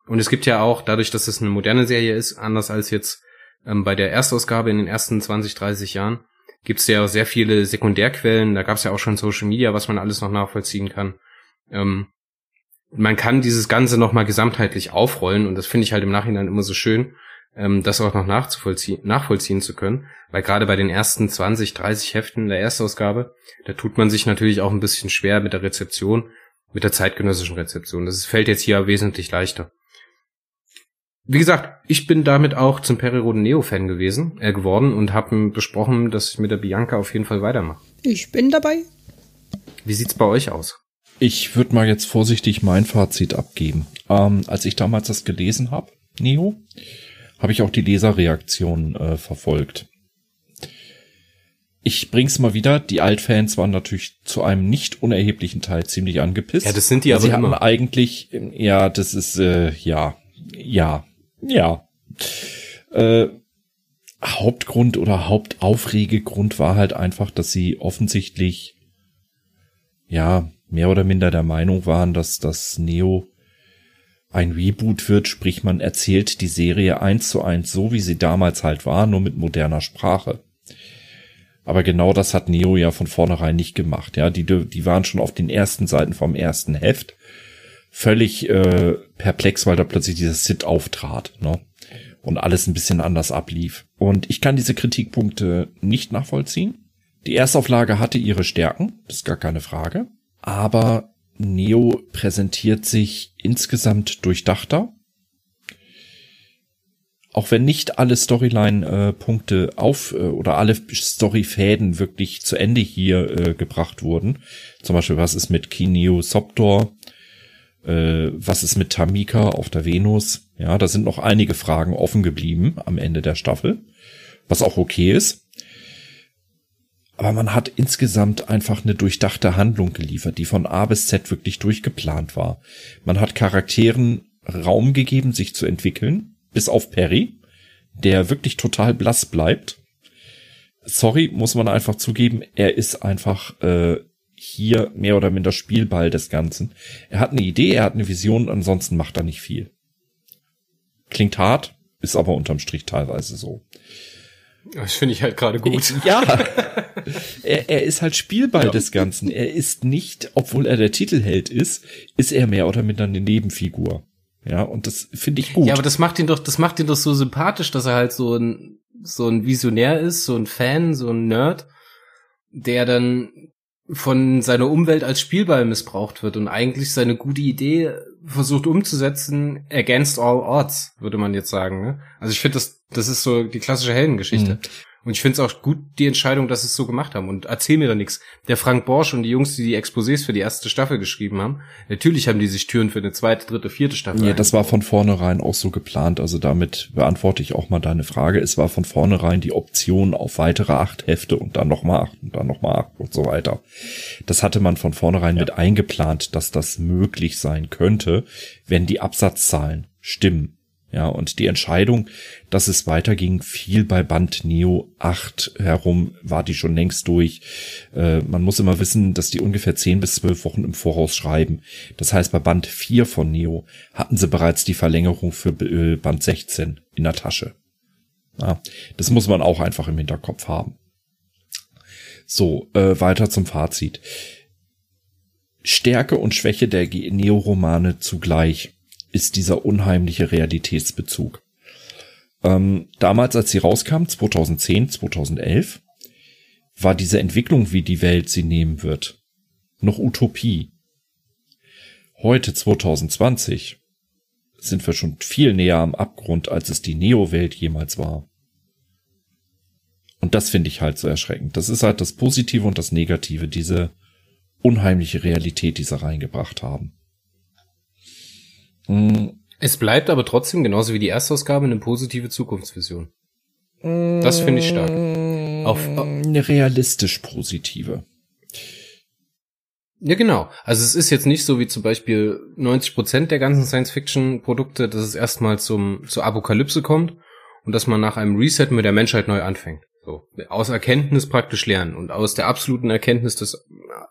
Und es gibt ja auch, dadurch, dass es eine moderne Serie ist, anders als jetzt ähm, bei der Erstausgabe in den ersten 20, 30 Jahren, gibt's ja auch sehr viele Sekundärquellen. Da gab's ja auch schon Social Media, was man alles noch nachvollziehen kann. Ähm, man kann dieses Ganze nochmal gesamtheitlich aufrollen und das finde ich halt im Nachhinein immer so schön, ähm, das auch noch nachzuvollziehen, nachvollziehen zu können, weil gerade bei den ersten 20, 30 Heften der Erstausgabe, da tut man sich natürlich auch ein bisschen schwer mit der Rezeption, mit der zeitgenössischen Rezeption. Das fällt jetzt hier wesentlich leichter. Wie gesagt, ich bin damit auch zum Periroden Neo-Fan gewesen, äh, geworden und habe besprochen, dass ich mit der Bianca auf jeden Fall weitermache. Ich bin dabei. Wie sieht's bei euch aus? Ich würde mal jetzt vorsichtig mein Fazit abgeben. Ähm, als ich damals das gelesen habe, Neo, habe ich auch die Leserreaktion äh, verfolgt. Ich bring's mal wieder, die Altfans waren natürlich zu einem nicht unerheblichen Teil ziemlich angepisst. Ja, das sind die aber Sie immer. hatten eigentlich, ja, das ist, äh, ja, ja, ja. Äh, Hauptgrund oder Hauptaufregegrund war halt einfach, dass sie offensichtlich, ja, mehr oder minder der Meinung waren, dass das Neo ein Reboot wird, sprich man erzählt die Serie eins zu eins so, wie sie damals halt war, nur mit moderner Sprache. Aber genau das hat Neo ja von vornherein nicht gemacht. Ja, die, die waren schon auf den ersten Seiten vom ersten Heft völlig äh, perplex, weil da plötzlich dieser Sid auftrat, ne? Und alles ein bisschen anders ablief. Und ich kann diese Kritikpunkte nicht nachvollziehen. Die Erstauflage hatte ihre Stärken, das ist gar keine Frage. Aber Neo präsentiert sich insgesamt durchdachter. Auch wenn nicht alle Storyline-Punkte auf äh, oder alle Storyfäden wirklich zu Ende hier äh, gebracht wurden. Zum Beispiel, was ist mit Kineo Soptor? Äh, was ist mit Tamika auf der Venus? Ja, da sind noch einige Fragen offen geblieben am Ende der Staffel, was auch okay ist. Aber man hat insgesamt einfach eine durchdachte Handlung geliefert, die von A bis Z wirklich durchgeplant war. Man hat Charakteren Raum gegeben, sich zu entwickeln, bis auf Perry, der wirklich total blass bleibt. Sorry, muss man einfach zugeben, er ist einfach äh, hier mehr oder minder Spielball des Ganzen. Er hat eine Idee, er hat eine Vision, ansonsten macht er nicht viel. Klingt hart, ist aber unterm Strich teilweise so. Das finde ich halt gerade gut. Ja, er, er ist halt Spielball ja. des Ganzen. Er ist nicht, obwohl er der Titelheld ist, ist er mehr oder minder eine Nebenfigur. Ja, und das finde ich gut. Ja, aber das macht ihn doch, das macht ihn doch so sympathisch, dass er halt so ein, so ein Visionär ist, so ein Fan, so ein Nerd, der dann von seiner Umwelt als Spielball missbraucht wird und eigentlich seine gute Idee versucht umzusetzen against all odds, würde man jetzt sagen. Ne? Also ich finde, das, das ist so die klassische Heldengeschichte. Mhm. Und ich finde es auch gut, die Entscheidung, dass sie es so gemacht haben. Und erzähl mir da nichts. Der Frank Borsch und die Jungs, die die Exposés für die erste Staffel geschrieben haben, natürlich haben die sich Türen für eine zweite, dritte, vierte Staffel. Ja, das war von vornherein auch so geplant. Also damit beantworte ich auch mal deine Frage. Es war von vornherein die Option auf weitere acht Hefte und dann nochmal acht und dann nochmal acht und so weiter. Das hatte man von vornherein ja. mit eingeplant, dass das möglich sein könnte, wenn die Absatzzahlen stimmen. Ja, und die Entscheidung, dass es weiterging, fiel bei Band Neo 8 herum, war die schon längst durch. Äh, man muss immer wissen, dass die ungefähr 10 bis 12 Wochen im Voraus schreiben. Das heißt, bei Band 4 von Neo hatten sie bereits die Verlängerung für äh, Band 16 in der Tasche. Ja, das muss man auch einfach im Hinterkopf haben. So, äh, weiter zum Fazit. Stärke und Schwäche der Neo-Romane zugleich ist dieser unheimliche Realitätsbezug. Ähm, damals, als sie rauskam, 2010, 2011, war diese Entwicklung, wie die Welt sie nehmen wird, noch Utopie. Heute, 2020, sind wir schon viel näher am Abgrund, als es die Neo-Welt jemals war. Und das finde ich halt so erschreckend. Das ist halt das Positive und das Negative, diese unheimliche Realität, die sie reingebracht haben. Es bleibt aber trotzdem, genauso wie die Erstausgabe, eine positive Zukunftsvision. Das finde ich stark. Auf, eine realistisch positive. Ja, genau. Also es ist jetzt nicht so wie zum Beispiel 90 Prozent der ganzen Science-Fiction-Produkte, dass es erstmal zum, zur Apokalypse kommt und dass man nach einem Reset mit der Menschheit neu anfängt. So. Aus Erkenntnis praktisch lernen und aus der absoluten Erkenntnis des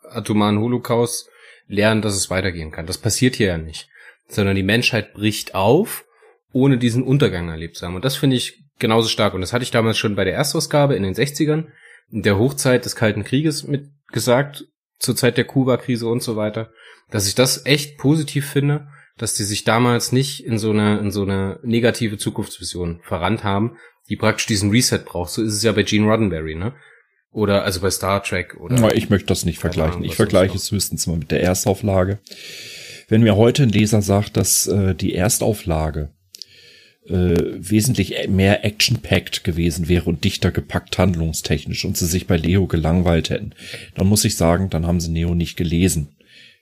atomaren Holocausts lernen, dass es weitergehen kann. Das passiert hier ja nicht sondern die Menschheit bricht auf, ohne diesen Untergang erlebt zu haben. Und das finde ich genauso stark. Und das hatte ich damals schon bei der Erstausgabe in den 60ern. in der Hochzeit des Kalten Krieges mit gesagt, zur Zeit der Kuba-Krise und so weiter, dass ich das echt positiv finde, dass die sich damals nicht in so eine, in so eine negative Zukunftsvision verrannt haben, die praktisch diesen Reset braucht. So ist es ja bei Gene Roddenberry, ne? Oder also bei Star Trek oder. Ja, ich möchte das nicht vergleichen. Ahnung, ich vergleiche es höchstens mal mit der Erstauflage. Wenn mir heute ein Leser sagt, dass äh, die Erstauflage äh, wesentlich mehr action-packed gewesen wäre und dichter gepackt handlungstechnisch und sie sich bei Leo gelangweilt hätten, dann muss ich sagen, dann haben sie Neo nicht gelesen.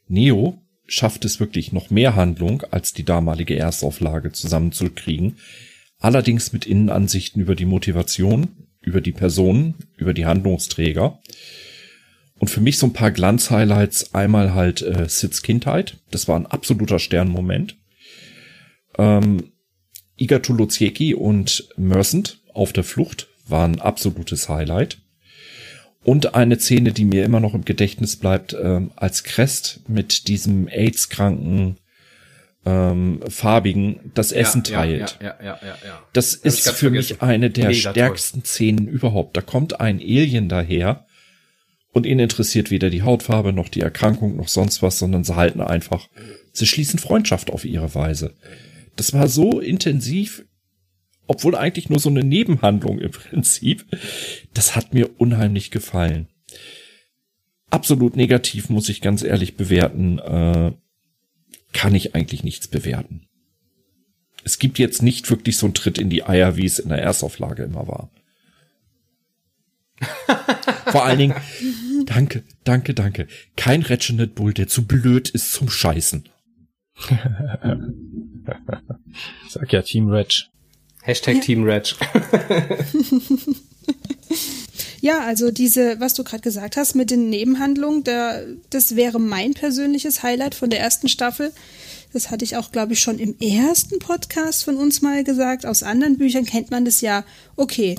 Neo schafft es wirklich noch mehr Handlung als die damalige Erstauflage zusammenzukriegen, allerdings mit Innenansichten über die Motivation, über die Personen, über die Handlungsträger. Und für mich so ein paar Glanz-Highlights. Einmal halt äh, Sids Kindheit. Das war ein absoluter Sternmoment. Ähm, Igatu Luziecki und Mercent auf der Flucht war ein absolutes Highlight. Und eine Szene, die mir immer noch im Gedächtnis bleibt, ähm, als Crest mit diesem AIDS-kranken ähm, farbigen das Essen ja, teilt. Ja, ja, ja, ja. Das ist für vergessen. mich eine der Mega stärksten toll. Szenen überhaupt. Da kommt ein Alien daher und ihn interessiert weder die Hautfarbe noch die Erkrankung noch sonst was, sondern sie halten einfach, sie schließen Freundschaft auf ihre Weise. Das war so intensiv, obwohl eigentlich nur so eine Nebenhandlung im Prinzip. Das hat mir unheimlich gefallen. Absolut negativ muss ich ganz ehrlich bewerten. Äh, kann ich eigentlich nichts bewerten. Es gibt jetzt nicht wirklich so einen Tritt in die Eier, wie es in der Erstauflage immer war. Vor allen Dingen, danke, danke, danke. Kein Reginald Bull, der zu blöd ist zum Scheißen. Sag ja Team Reg. Hashtag ja. Team Reg. ja, also diese, was du gerade gesagt hast mit den Nebenhandlungen, da, das wäre mein persönliches Highlight von der ersten Staffel. Das hatte ich auch, glaube ich, schon im ersten Podcast von uns mal gesagt. Aus anderen Büchern kennt man das ja. Okay,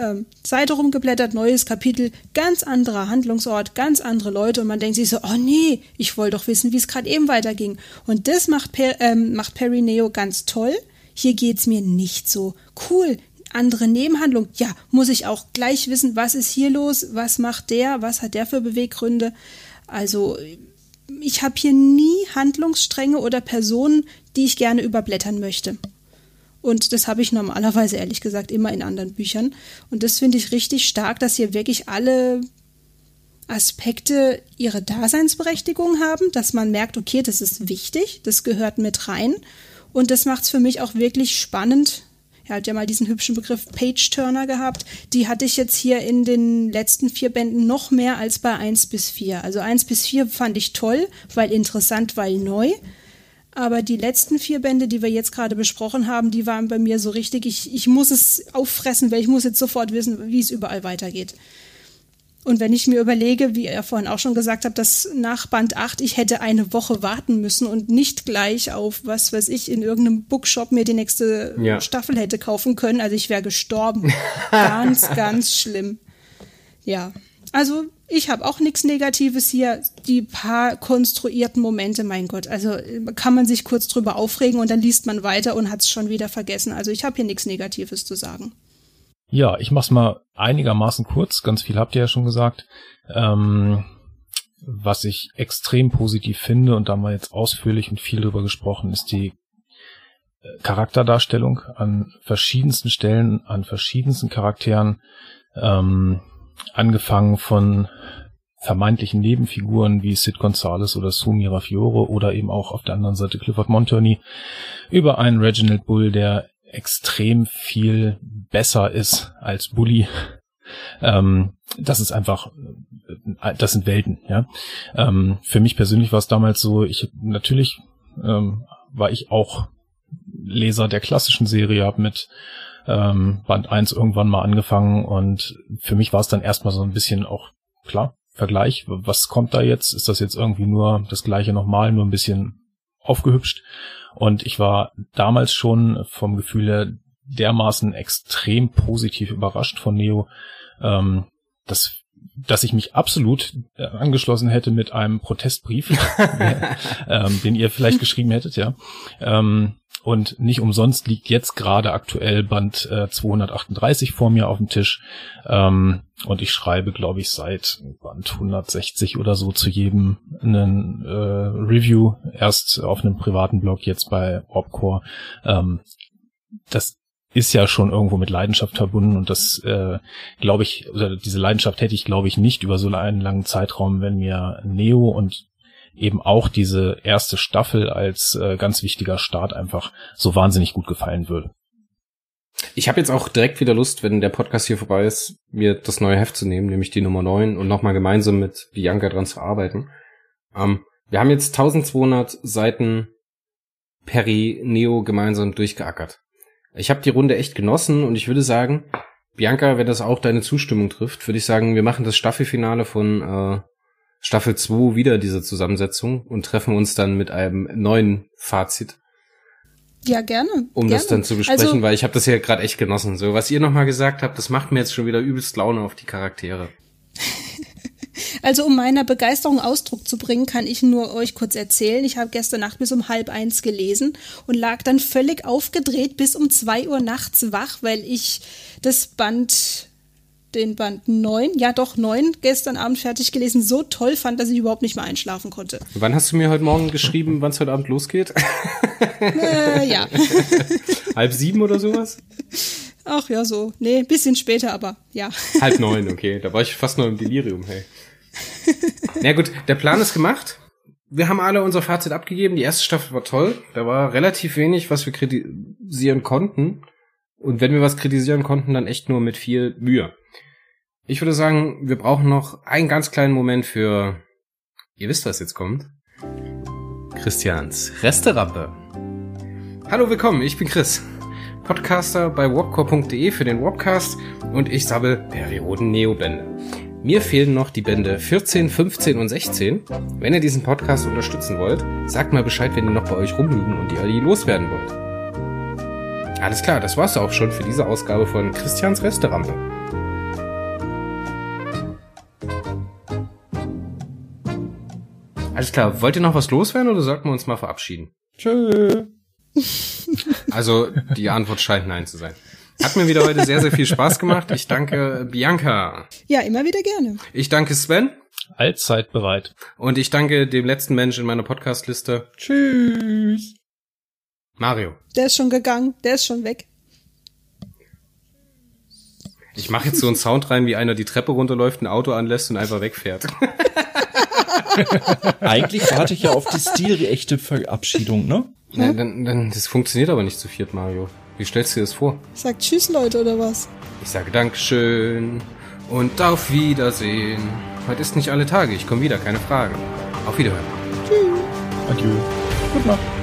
ähm, Seite rumgeblättert, neues Kapitel, ganz anderer Handlungsort, ganz andere Leute und man denkt sich so, oh nee, ich wollte doch wissen, wie es gerade eben weiterging. Und das macht, per, ähm, macht Perry Neo ganz toll. Hier geht's mir nicht so. Cool, andere Nebenhandlung. Ja, muss ich auch gleich wissen, was ist hier los, was macht der, was hat der für Beweggründe. Also ich habe hier nie Handlungsstränge oder Personen, die ich gerne überblättern möchte. Und das habe ich normalerweise ehrlich gesagt immer in anderen Büchern. Und das finde ich richtig stark, dass hier wirklich alle Aspekte ihre Daseinsberechtigung haben, dass man merkt, okay, das ist wichtig, das gehört mit rein. Und das macht es für mich auch wirklich spannend. Er hat ja mal diesen hübschen Begriff Page-Turner gehabt. Die hatte ich jetzt hier in den letzten vier Bänden noch mehr als bei eins bis vier. Also eins bis vier fand ich toll, weil interessant, weil neu. Aber die letzten vier Bände, die wir jetzt gerade besprochen haben, die waren bei mir so richtig, ich, ich muss es auffressen, weil ich muss jetzt sofort wissen, wie es überall weitergeht. Und wenn ich mir überlege, wie er vorhin auch schon gesagt hat, dass nach Band 8 ich hätte eine Woche warten müssen und nicht gleich auf, was weiß ich, in irgendeinem Bookshop mir die nächste ja. Staffel hätte kaufen können. Also ich wäre gestorben. ganz, ganz schlimm. Ja. Also ich habe auch nichts Negatives hier. Die paar konstruierten Momente, mein Gott. Also kann man sich kurz drüber aufregen und dann liest man weiter und hat es schon wieder vergessen. Also ich habe hier nichts Negatives zu sagen. Ja, ich mach's mal einigermaßen kurz. Ganz viel habt ihr ja schon gesagt. Ähm, was ich extrem positiv finde, und da haben wir jetzt ausführlich und viel drüber gesprochen, ist die äh, Charakterdarstellung an verschiedensten Stellen, an verschiedensten Charakteren. Ähm, angefangen von vermeintlichen Nebenfiguren wie Sid Gonzales oder Sumi Rafiore oder eben auch auf der anderen Seite Clifford Monturney über einen Reginald Bull, der extrem viel besser ist als Bully. Ähm, das ist einfach, äh, das sind Welten, ja. Ähm, für mich persönlich war es damals so, ich natürlich ähm, war ich auch Leser der klassischen Serie, habe mit ähm, Band 1 irgendwann mal angefangen und für mich war es dann erstmal so ein bisschen auch klar, Vergleich, was kommt da jetzt? Ist das jetzt irgendwie nur das gleiche nochmal, nur ein bisschen aufgehübscht? Und ich war damals schon vom Gefühl her dermaßen extrem positiv überrascht von Neo. Ähm, das dass ich mich absolut äh, angeschlossen hätte mit einem Protestbrief, ähm, den ihr vielleicht geschrieben hättet, ja. Ähm, und nicht umsonst liegt jetzt gerade aktuell Band äh, 238 vor mir auf dem Tisch. Ähm, und ich schreibe, glaube ich, seit Band 160 oder so zu jedem einen äh, Review. Erst auf einem privaten Blog, jetzt bei Opcore. Ähm, das ist ja schon irgendwo mit Leidenschaft verbunden und das äh, glaube ich, oder diese Leidenschaft hätte ich glaube ich nicht über so einen langen Zeitraum, wenn mir Neo und eben auch diese erste Staffel als äh, ganz wichtiger Start einfach so wahnsinnig gut gefallen würde. Ich habe jetzt auch direkt wieder Lust, wenn der Podcast hier vorbei ist, mir das neue Heft zu nehmen, nämlich die Nummer 9 und nochmal gemeinsam mit Bianca dran zu arbeiten. Ähm, wir haben jetzt 1200 Seiten Peri Neo gemeinsam durchgeackert. Ich habe die Runde echt genossen und ich würde sagen, Bianca, wenn das auch deine Zustimmung trifft, würde ich sagen, wir machen das Staffelfinale von äh, Staffel 2 wieder diese Zusammensetzung und treffen uns dann mit einem neuen Fazit. Ja, gerne. Um gerne. das dann zu besprechen, Also- weil ich habe das ja gerade echt genossen. So, was ihr nochmal gesagt habt, das macht mir jetzt schon wieder übelst Laune auf die Charaktere. Also um meiner Begeisterung Ausdruck zu bringen, kann ich nur euch kurz erzählen. Ich habe gestern Nacht bis um halb eins gelesen und lag dann völlig aufgedreht bis um zwei Uhr nachts wach, weil ich das Band, den Band neun, ja doch neun, gestern Abend fertig gelesen, so toll fand, dass ich überhaupt nicht mehr einschlafen konnte. Wann hast du mir heute Morgen geschrieben, wann es heute Abend losgeht? Äh, ja. Halb sieben oder sowas? Ach ja, so. Nee, bisschen später, aber ja. Halb neun, okay. Da war ich fast noch im Delirium, hey. Na gut, der Plan ist gemacht. Wir haben alle unser Fazit abgegeben. Die erste Staffel war toll. Da war relativ wenig, was wir kritisieren konnten. Und wenn wir was kritisieren konnten, dann echt nur mit viel Mühe. Ich würde sagen, wir brauchen noch einen ganz kleinen Moment für, ihr wisst, was jetzt kommt. Christians Resterampe. Hallo, willkommen, ich bin Chris. Podcaster bei warpcore.de für den Warpcast und ich sammle Perioden Neobände. Mir fehlen noch die Bände 14, 15 und 16. Wenn ihr diesen Podcast unterstützen wollt, sagt mal Bescheid, wenn die noch bei euch rumliegen und ihr die loswerden wollt. Alles klar, das war's auch schon für diese Ausgabe von Christians Resterampe. Alles klar, wollt ihr noch was loswerden oder sollten wir uns mal verabschieden? Tschö. Also die Antwort scheint nein zu sein. Hat mir wieder heute sehr, sehr viel Spaß gemacht. Ich danke Bianca. Ja, immer wieder gerne. Ich danke Sven. Allzeit bereit. Und ich danke dem letzten Mensch in meiner Podcast-Liste, Tschüss. Mario. Der ist schon gegangen, der ist schon weg. Ich mache jetzt so einen Sound rein, wie einer die Treppe runterläuft, ein Auto anlässt und einfach wegfährt. Eigentlich warte ich ja auf die stilechte Verabschiedung, ne? Ja, dann, dann, das funktioniert aber nicht zu viert, Mario. Wie stellst du dir das vor? Sagt Tschüss, Leute, oder was? Ich sage Dankeschön und auf Wiedersehen. Heute ist nicht alle Tage, ich komme wieder, keine Frage. Auf Wiederhören. Adieu. Gute Nacht.